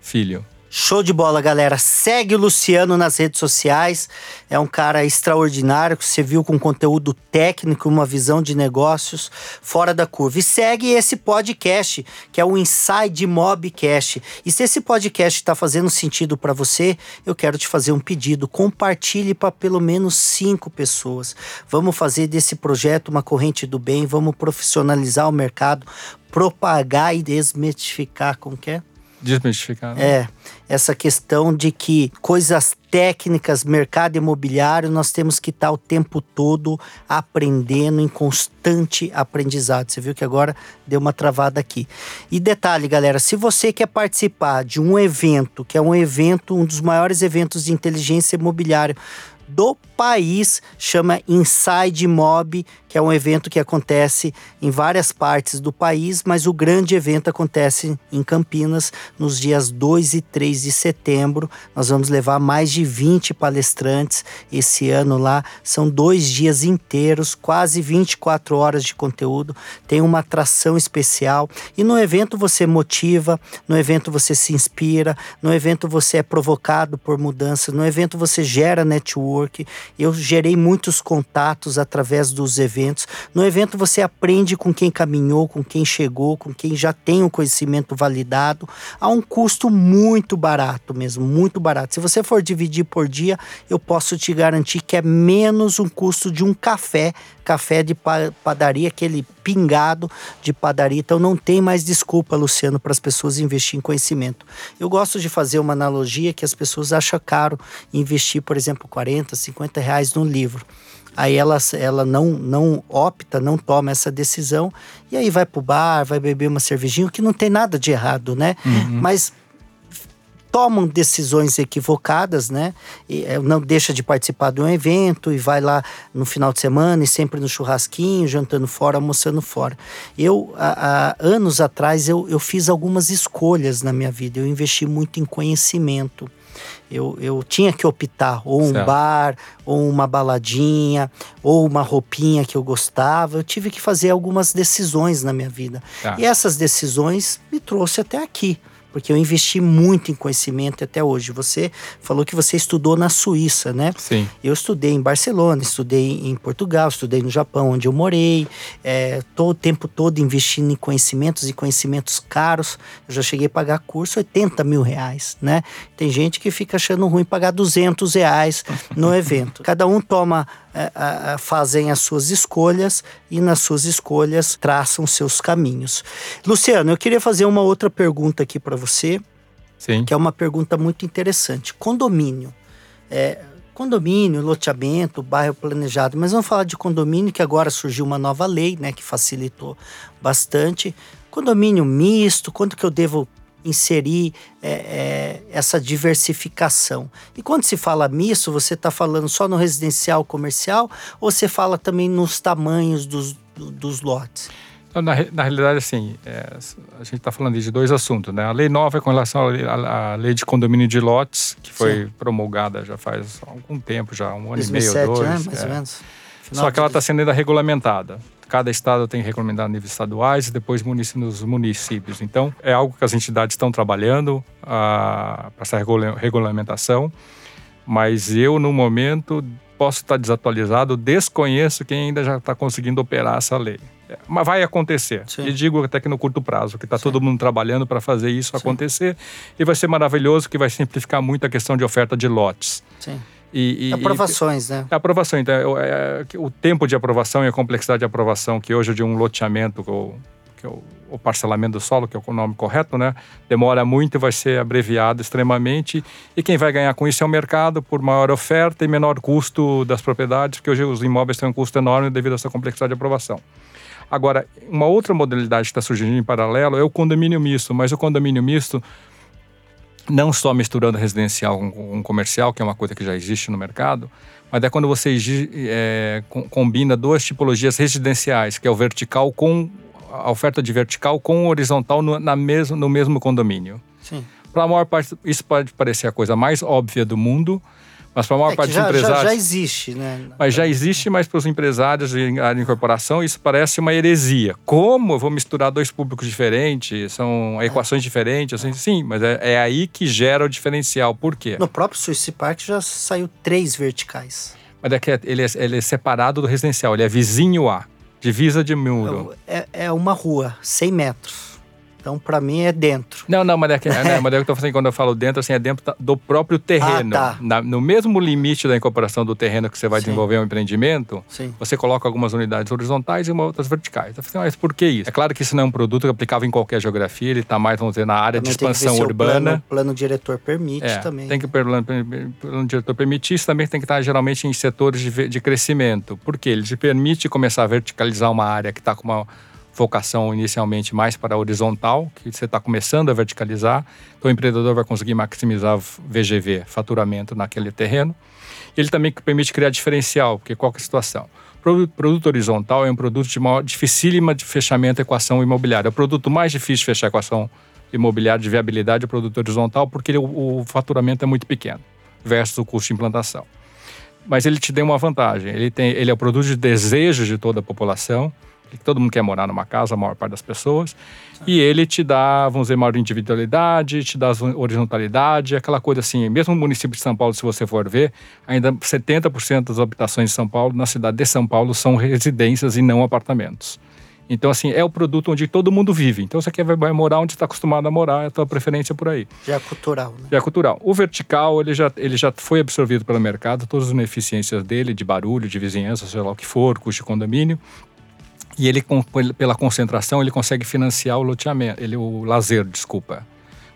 filho. Show de bola, galera. Segue o Luciano nas redes sociais. É um cara extraordinário que você viu com conteúdo técnico, uma visão de negócios fora da curva. E segue esse podcast, que é o Inside Mobcast. E se esse podcast está fazendo sentido para você, eu quero te fazer um pedido. Compartilhe para pelo menos cinco pessoas. Vamos fazer desse projeto uma corrente do bem. Vamos profissionalizar o mercado, propagar e desmitificar, como que é? Desmistificar. É, essa questão de que coisas técnicas, mercado imobiliário, nós temos que estar o tempo todo aprendendo, em constante aprendizado. Você viu que agora deu uma travada aqui. E detalhe, galera, se você quer participar de um evento, que é um evento, um dos maiores eventos de inteligência imobiliária do país, chama Inside Mob, que é um evento que acontece em várias partes do país, mas o grande evento acontece em Campinas nos dias 2 e 3 de setembro. Nós vamos levar mais de 20 palestrantes esse ano lá. São dois dias inteiros, quase 24 horas de conteúdo. Tem uma atração especial. E no evento você motiva, no evento você se inspira, no evento você é provocado por mudanças, no evento você gera network. Eu gerei muitos contatos através dos eventos eventos. No evento você aprende com quem caminhou, com quem chegou, com quem já tem o um conhecimento validado, a um custo muito barato mesmo, muito barato. Se você for dividir por dia, eu posso te garantir que é menos um custo de um café, café de padaria, aquele pingado de padaria. Então não tem mais desculpa, Luciano, para as pessoas investir em conhecimento. Eu gosto de fazer uma analogia que as pessoas acham caro investir, por exemplo, 40, 50 reais num livro aí ela, ela não, não opta, não toma essa decisão, e aí vai pro bar, vai beber uma cervejinha, o que não tem nada de errado, né? Uhum. Mas tomam decisões equivocadas, né? E, é, não deixa de participar de um evento e vai lá no final de semana e sempre no churrasquinho, jantando fora, almoçando fora. Eu, há, há anos atrás, eu, eu fiz algumas escolhas na minha vida. Eu investi muito em conhecimento eu, eu tinha que optar ou um certo. bar, ou uma baladinha, ou uma roupinha que eu gostava. Eu tive que fazer algumas decisões na minha vida. Tá. E essas decisões me trouxe até aqui porque eu investi muito em conhecimento até hoje. Você falou que você estudou na Suíça, né? Sim. Eu estudei em Barcelona, estudei em Portugal, estudei no Japão, onde eu morei. É, todo o tempo todo investindo em conhecimentos e conhecimentos caros. Eu já cheguei a pagar curso 80 mil reais, né? Tem gente que fica achando ruim pagar 200 reais no evento. Cada um toma é, fazem as suas escolhas e nas suas escolhas traçam seus caminhos. Luciano, eu queria fazer uma outra pergunta aqui para você, Sim. que é uma pergunta muito interessante. Condomínio. É, condomínio, loteamento, bairro planejado, mas vamos falar de condomínio que agora surgiu uma nova lei, né, que facilitou bastante. Condomínio misto, quanto que eu devo inserir é, é, essa diversificação. E quando se fala misto, você está falando só no residencial comercial ou você fala também nos tamanhos dos, dos lotes? Na, na realidade, assim, é, a gente está falando de dois assuntos, né? A lei nova é com relação à, à lei de condomínio de lotes, que foi Sim. promulgada já faz algum tempo, já um ano 2007, e meio, dois. Né? Mais ou menos. Final Só que ela está sendo ainda regulamentada. Cada estado tem regulamentado níveis estaduais e depois nos municípios. Então, é algo que as entidades estão trabalhando ah, para essa regulamentação. Mas eu, no momento, posso estar desatualizado, desconheço quem ainda já está conseguindo operar essa lei. É, mas vai acontecer. Sim. E digo até que no curto prazo, que está todo mundo trabalhando para fazer isso Sim. acontecer. E vai ser maravilhoso, que vai simplificar muito a questão de oferta de lotes. Sim. E, e, Aprovações, né? Aprovação. Então, é, é, o tempo de aprovação e a complexidade de aprovação, que hoje é de um loteamento, ou, que é o, o, parcelamento do solo, que é o nome correto, né? Demora muito e vai ser abreviado extremamente. E quem vai ganhar com isso é o mercado, por maior oferta e menor custo das propriedades, porque hoje os imóveis têm um custo enorme devido a essa complexidade de aprovação. Agora, uma outra modalidade que está surgindo em paralelo é o condomínio misto, mas o condomínio misto não só misturando residencial com, comercial, que é uma coisa que já existe no mercado, mas é quando você é, combina duas tipologias residenciais, que é o vertical com a oferta de vertical com o horizontal no, na mesmo, no mesmo condomínio. Para a maior parte, isso pode parecer a coisa mais óbvia do mundo, mas para a maior é parte já, dos empresários. Já, já existe, né? Mas já existe, mas para os empresários de incorporação isso parece uma heresia. Como eu vou misturar dois públicos diferentes? São é. equações diferentes? Assim, sim, mas é, é, aí que gera o diferencial. Por quê? No próprio Swiss Park já saiu três verticais. Mas é que ele é, ele é separado do residencial, ele é vizinho A, divisa de muro. É, é uma rua, 100 metros. Então, para mim, é dentro. Não, não, mas é que, <laughs> né, mas é que eu tô falando quando eu falo dentro, assim, é dentro do próprio terreno. Ah, tá. Na, no mesmo limite da incorporação do terreno que você vai Sim. desenvolver um empreendimento, Sim. você coloca algumas unidades horizontais e outras verticais. Eu falei, mas por que isso? É claro que isso não é um produto aplicável em qualquer geografia, ele está mais, vamos dizer, na área também de expansão urbana. O plano, plano diretor permite é, também. Tem que o plano, plano diretor permitir, isso também tem que estar geralmente em setores de, de crescimento. Porque ele te permite começar a verticalizar uma área que está com uma vocação inicialmente mais para horizontal, que você está começando a verticalizar, então o empreendedor vai conseguir maximizar VGV, faturamento naquele terreno. Ele também permite criar diferencial, porque qual é a situação? O produto horizontal é um produto de maior dificílima de fechamento equação imobiliária. É o produto mais difícil de fechar a equação imobiliária de viabilidade é o produto horizontal, porque ele, o, o faturamento é muito pequeno versus o custo de implantação. Mas ele te deu uma vantagem. Ele, tem, ele é o produto de desejo de toda a população todo mundo quer morar numa casa, a maior parte das pessoas. E ele te dá, vamos dizer, maior individualidade, te dá horizontalidade, aquela coisa assim. Mesmo no município de São Paulo, se você for ver, ainda 70% das habitações de São Paulo, na cidade de São Paulo, são residências e não apartamentos. Então, assim, é o produto onde todo mundo vive. Então, você quer vai morar onde está acostumado a morar, é a tua preferência por aí. Já é cultural, né? Já é cultural. O vertical, ele já, ele já foi absorvido pelo mercado, todas as ineficiências dele, de barulho, de vizinhança, sei lá o que for, custo de condomínio e ele pela concentração ele consegue financiar o loteamento, ele o lazer, desculpa,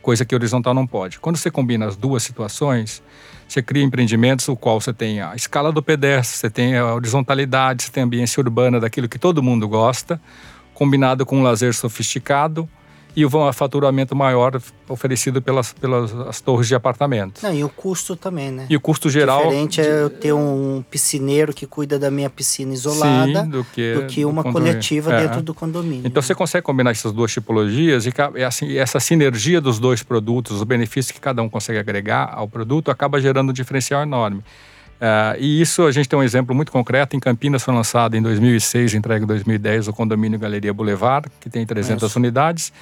coisa que horizontal não pode. Quando você combina as duas situações, você cria empreendimentos o qual você tem a escala do pedestre, você tem a horizontalidade, você tem a ambiência urbana daquilo que todo mundo gosta, combinado com um lazer sofisticado e o faturamento maior oferecido pelas, pelas as torres de apartamentos. Não, e o custo também, né? E o custo geral. Diferente é eu ter um piscineiro que cuida da minha piscina isolada Sim, do, que, do que uma do coletiva é. dentro do condomínio. Então você consegue combinar essas duas tipologias e assim, essa sinergia dos dois produtos, os benefícios que cada um consegue agregar ao produto, acaba gerando um diferencial enorme. Uh, e isso a gente tem um exemplo muito concreto. Em Campinas foi lançado em 2006, entregue em 2010, o condomínio Galeria Boulevard, que tem 300 Isso. unidades,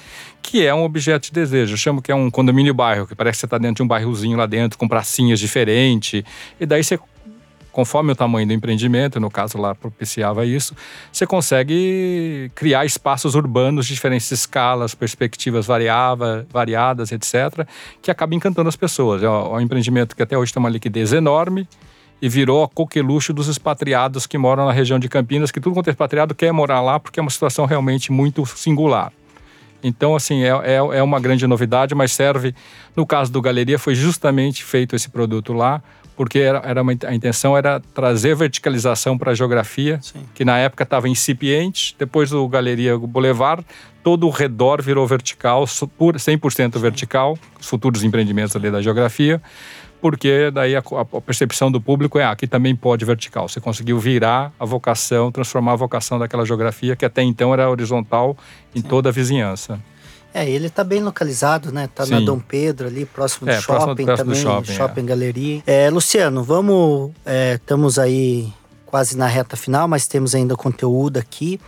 que é um objeto de desejo. Eu chamo que é um condomínio bairro, que parece que você está dentro de um bairrozinho lá dentro, com pracinhas diferentes. E daí você conforme o tamanho do empreendimento, no caso lá propiciava isso, você consegue criar espaços urbanos de diferentes escalas, perspectivas variava, variadas, etc., que acaba encantando as pessoas. É um empreendimento que até hoje tem uma liquidez enorme, e virou a coqueluche dos expatriados que moram na região de Campinas, que tudo quanto é expatriado quer morar lá porque é uma situação realmente muito singular. Então, assim, é, é, é, uma grande novidade, mas serve. No caso do Galeria, foi justamente feito esse produto lá, porque era, era uma, a intenção era trazer verticalização para a geografia, Sim. que na época estava incipiente. Depois do Galeria Boulevard, todo o redor virou vertical, 100% vertical, os futuros empreendimentos ali da geografia porque daí a, a, percepção do público é ah, aqui também pode vertical. Você conseguiu virar a vocação, transformar a vocação daquela geografia que até então era horizontal em Sim. toda a vizinhança. É, ele está bem localizado, né? Está na Dom Pedro ali, próximo do é, shopping próximo, também, do shopping, shopping é. galeria. É, Luciano, vamos, é, estamos aí quase na reta final, mas temos ainda conteúdo aqui.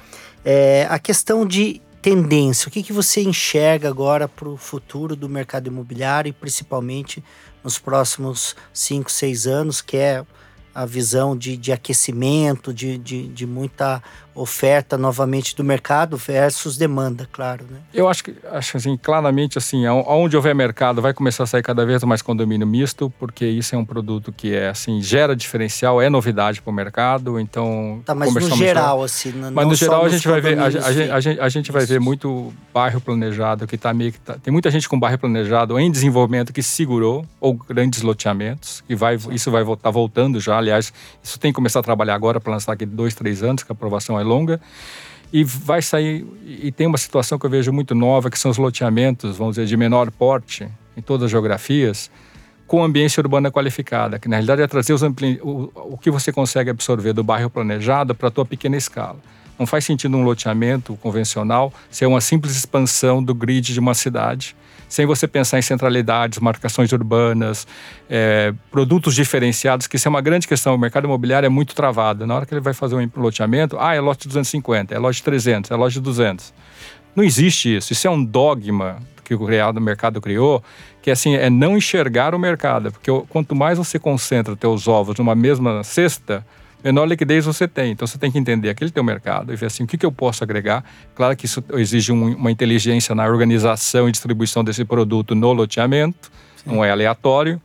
É, a questão de tendência, o que, que você enxerga agora para o futuro do mercado imobiliário e principalmente nos próximos 5, 6 anos, que é a visão de, de aquecimento, de, de, de muita oferta novamente do mercado versus demanda, claro, né? Eu acho que acho assim, claramente assim, aonde houver mercado vai começar a sair cada vez mais condomínio misto, porque isso é um produto que é assim, gera diferencial, é novidade para o mercado, então Tá, mas no geral assim, Mas no geral a gente vai ver a, a, gente, a, gente, a gente vai ver muito bairro planejado que está meio que tá, tem muita gente com bairro planejado em desenvolvimento que segurou ou grandes loteamentos e vai isso vai estar tá voltando já, aliás, isso tem que começar a trabalhar agora para lançar aqui dois, três anos, que a aprovação é longa. E vai sair. E tem uma situação que eu vejo muito nova, que são os loteamentos, vamos dizer, de menor porte, em todas as geografias, com ambiência urbana qualificada, que na realidade é trazer os ampli... o, o que você consegue absorver do bairro planejado para a tua pequena escala. Não faz sentido um loteamento convencional ser uma simples expansão do grid de uma cidade sem você pensar em centralidades, marcações urbanas, é, produtos diferenciados, que isso é uma grande questão. O mercado imobiliário é muito travado. Na hora que ele vai fazer um loteamento, ah, é lote 250, é lote 300, é lote 200. Não existe isso. Isso é um dogma que o criado mercado criou, que assim é não enxergar o mercado, porque quanto mais você concentra teus ovos numa mesma cesta, menor liquidez você tem. Então você tem que entender aquele teu mercado e ver assim o que, que eu posso agregar. Claro que isso exige um, uma inteligência na organização e distribuição desse produto no loteamento, Sim. não é aleatório,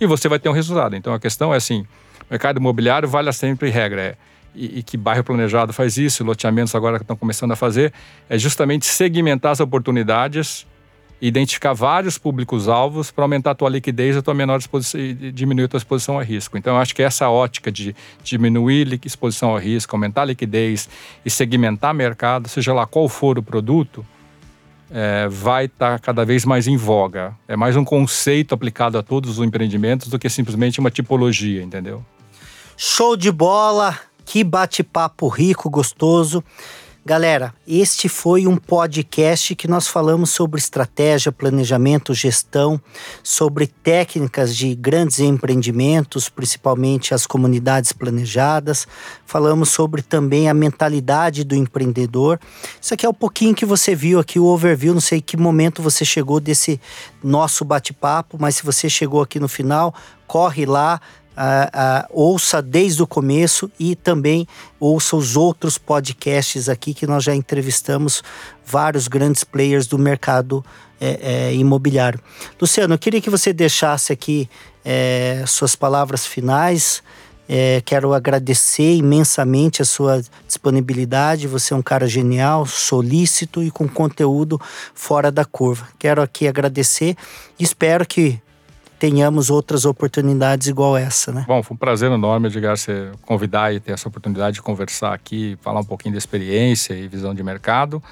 e você vai ter um resultado. Então a questão é assim, mercado imobiliário vale sempre regra, é e, e, que bairro planejado faz isso, loteamentos agora que estão começando a fazer, é justamente segmentar as oportunidades identificar vários públicos-alvos para aumentar a tua liquidez a tua menor exposição, e diminuir a tua exposição a risco. Então, eu acho que essa ótica de diminuir exposição ao risco, aumentar a liquidez e segmentar mercado, seja lá qual for o produto, é, vai estar tá cada vez mais em voga. É mais um conceito aplicado a todos os empreendimentos do que simplesmente uma tipologia, entendeu? Show de bola! Que bate-papo rico, gostoso. Galera, este foi um podcast que nós falamos sobre estratégia, planejamento, gestão, sobre técnicas de grandes empreendimentos, principalmente as comunidades planejadas. Falamos sobre também a mentalidade do empreendedor. Isso aqui é um pouquinho que você viu aqui, o overview. Não sei que momento você chegou desse nosso bate-papo, mas se você chegou aqui no final, corre lá, Uh, uh, ouça desde o começo e também ouça os outros podcasts aqui que nós já entrevistamos vários grandes players do mercado é, é, imobiliário. Luciano, eu queria que você deixasse aqui é, suas palavras finais. Quero agradecer imensamente a sua disponibilidade. Você é um cara genial, solícito e com conteúdo fora da curva. Quero aqui agradecer e espero que tenhamos outras oportunidades igual essa, né? Bom, foi um prazer enorme, Edgar, você convidar e ter essa oportunidade de conversar aqui, falar um pouquinho da experiência e visão de mercado.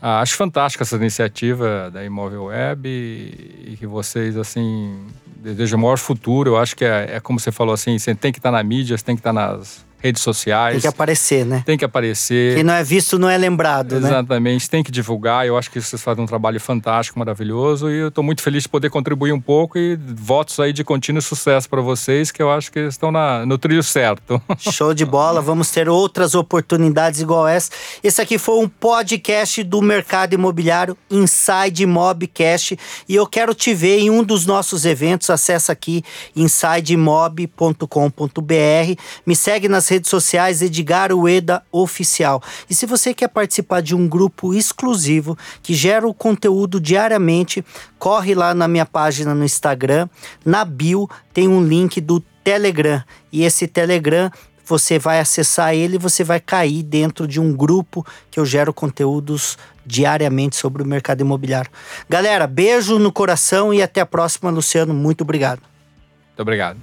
Ah, acho fantástica essa iniciativa da Imóvel Web e, e que vocês, assim, desejam o maior futuro. Eu acho que é, é como você falou, assim, você tem que estar na mídia, você tem que estar nas redes sociais. Tem que aparecer, né? Tem que aparecer. Quem não é visto não é lembrado, Exatamente, né? Exatamente, tem que divulgar. Eu acho que vocês fazem um trabalho fantástico, maravilhoso e eu estou muito feliz de poder contribuir um pouco e votos aí de contínuo sucesso para vocês, que eu acho que estão na, no trilho certo. <laughs> Show de bola, vamos ter outras oportunidades igual essa. Esse aqui foi um podcast do mercado imobiliário Inside Mobcast e eu quero te ver em um dos nossos eventos. Acesse aqui insidemob.com.br. Me segue nas redes redes sociais Edgar Ueda Oficial. E se você quer participar de um grupo exclusivo que gera o conteúdo diariamente, corre lá na minha página no Instagram. Na bio tem um link do Telegram. E esse Telegram você vai acessar ele você vai cair dentro de um grupo que eu gero conteúdos diariamente sobre o mercado imobiliário. Galera, beijo no coração e até a próxima, Luciano. Muito obrigado. Muito obrigado.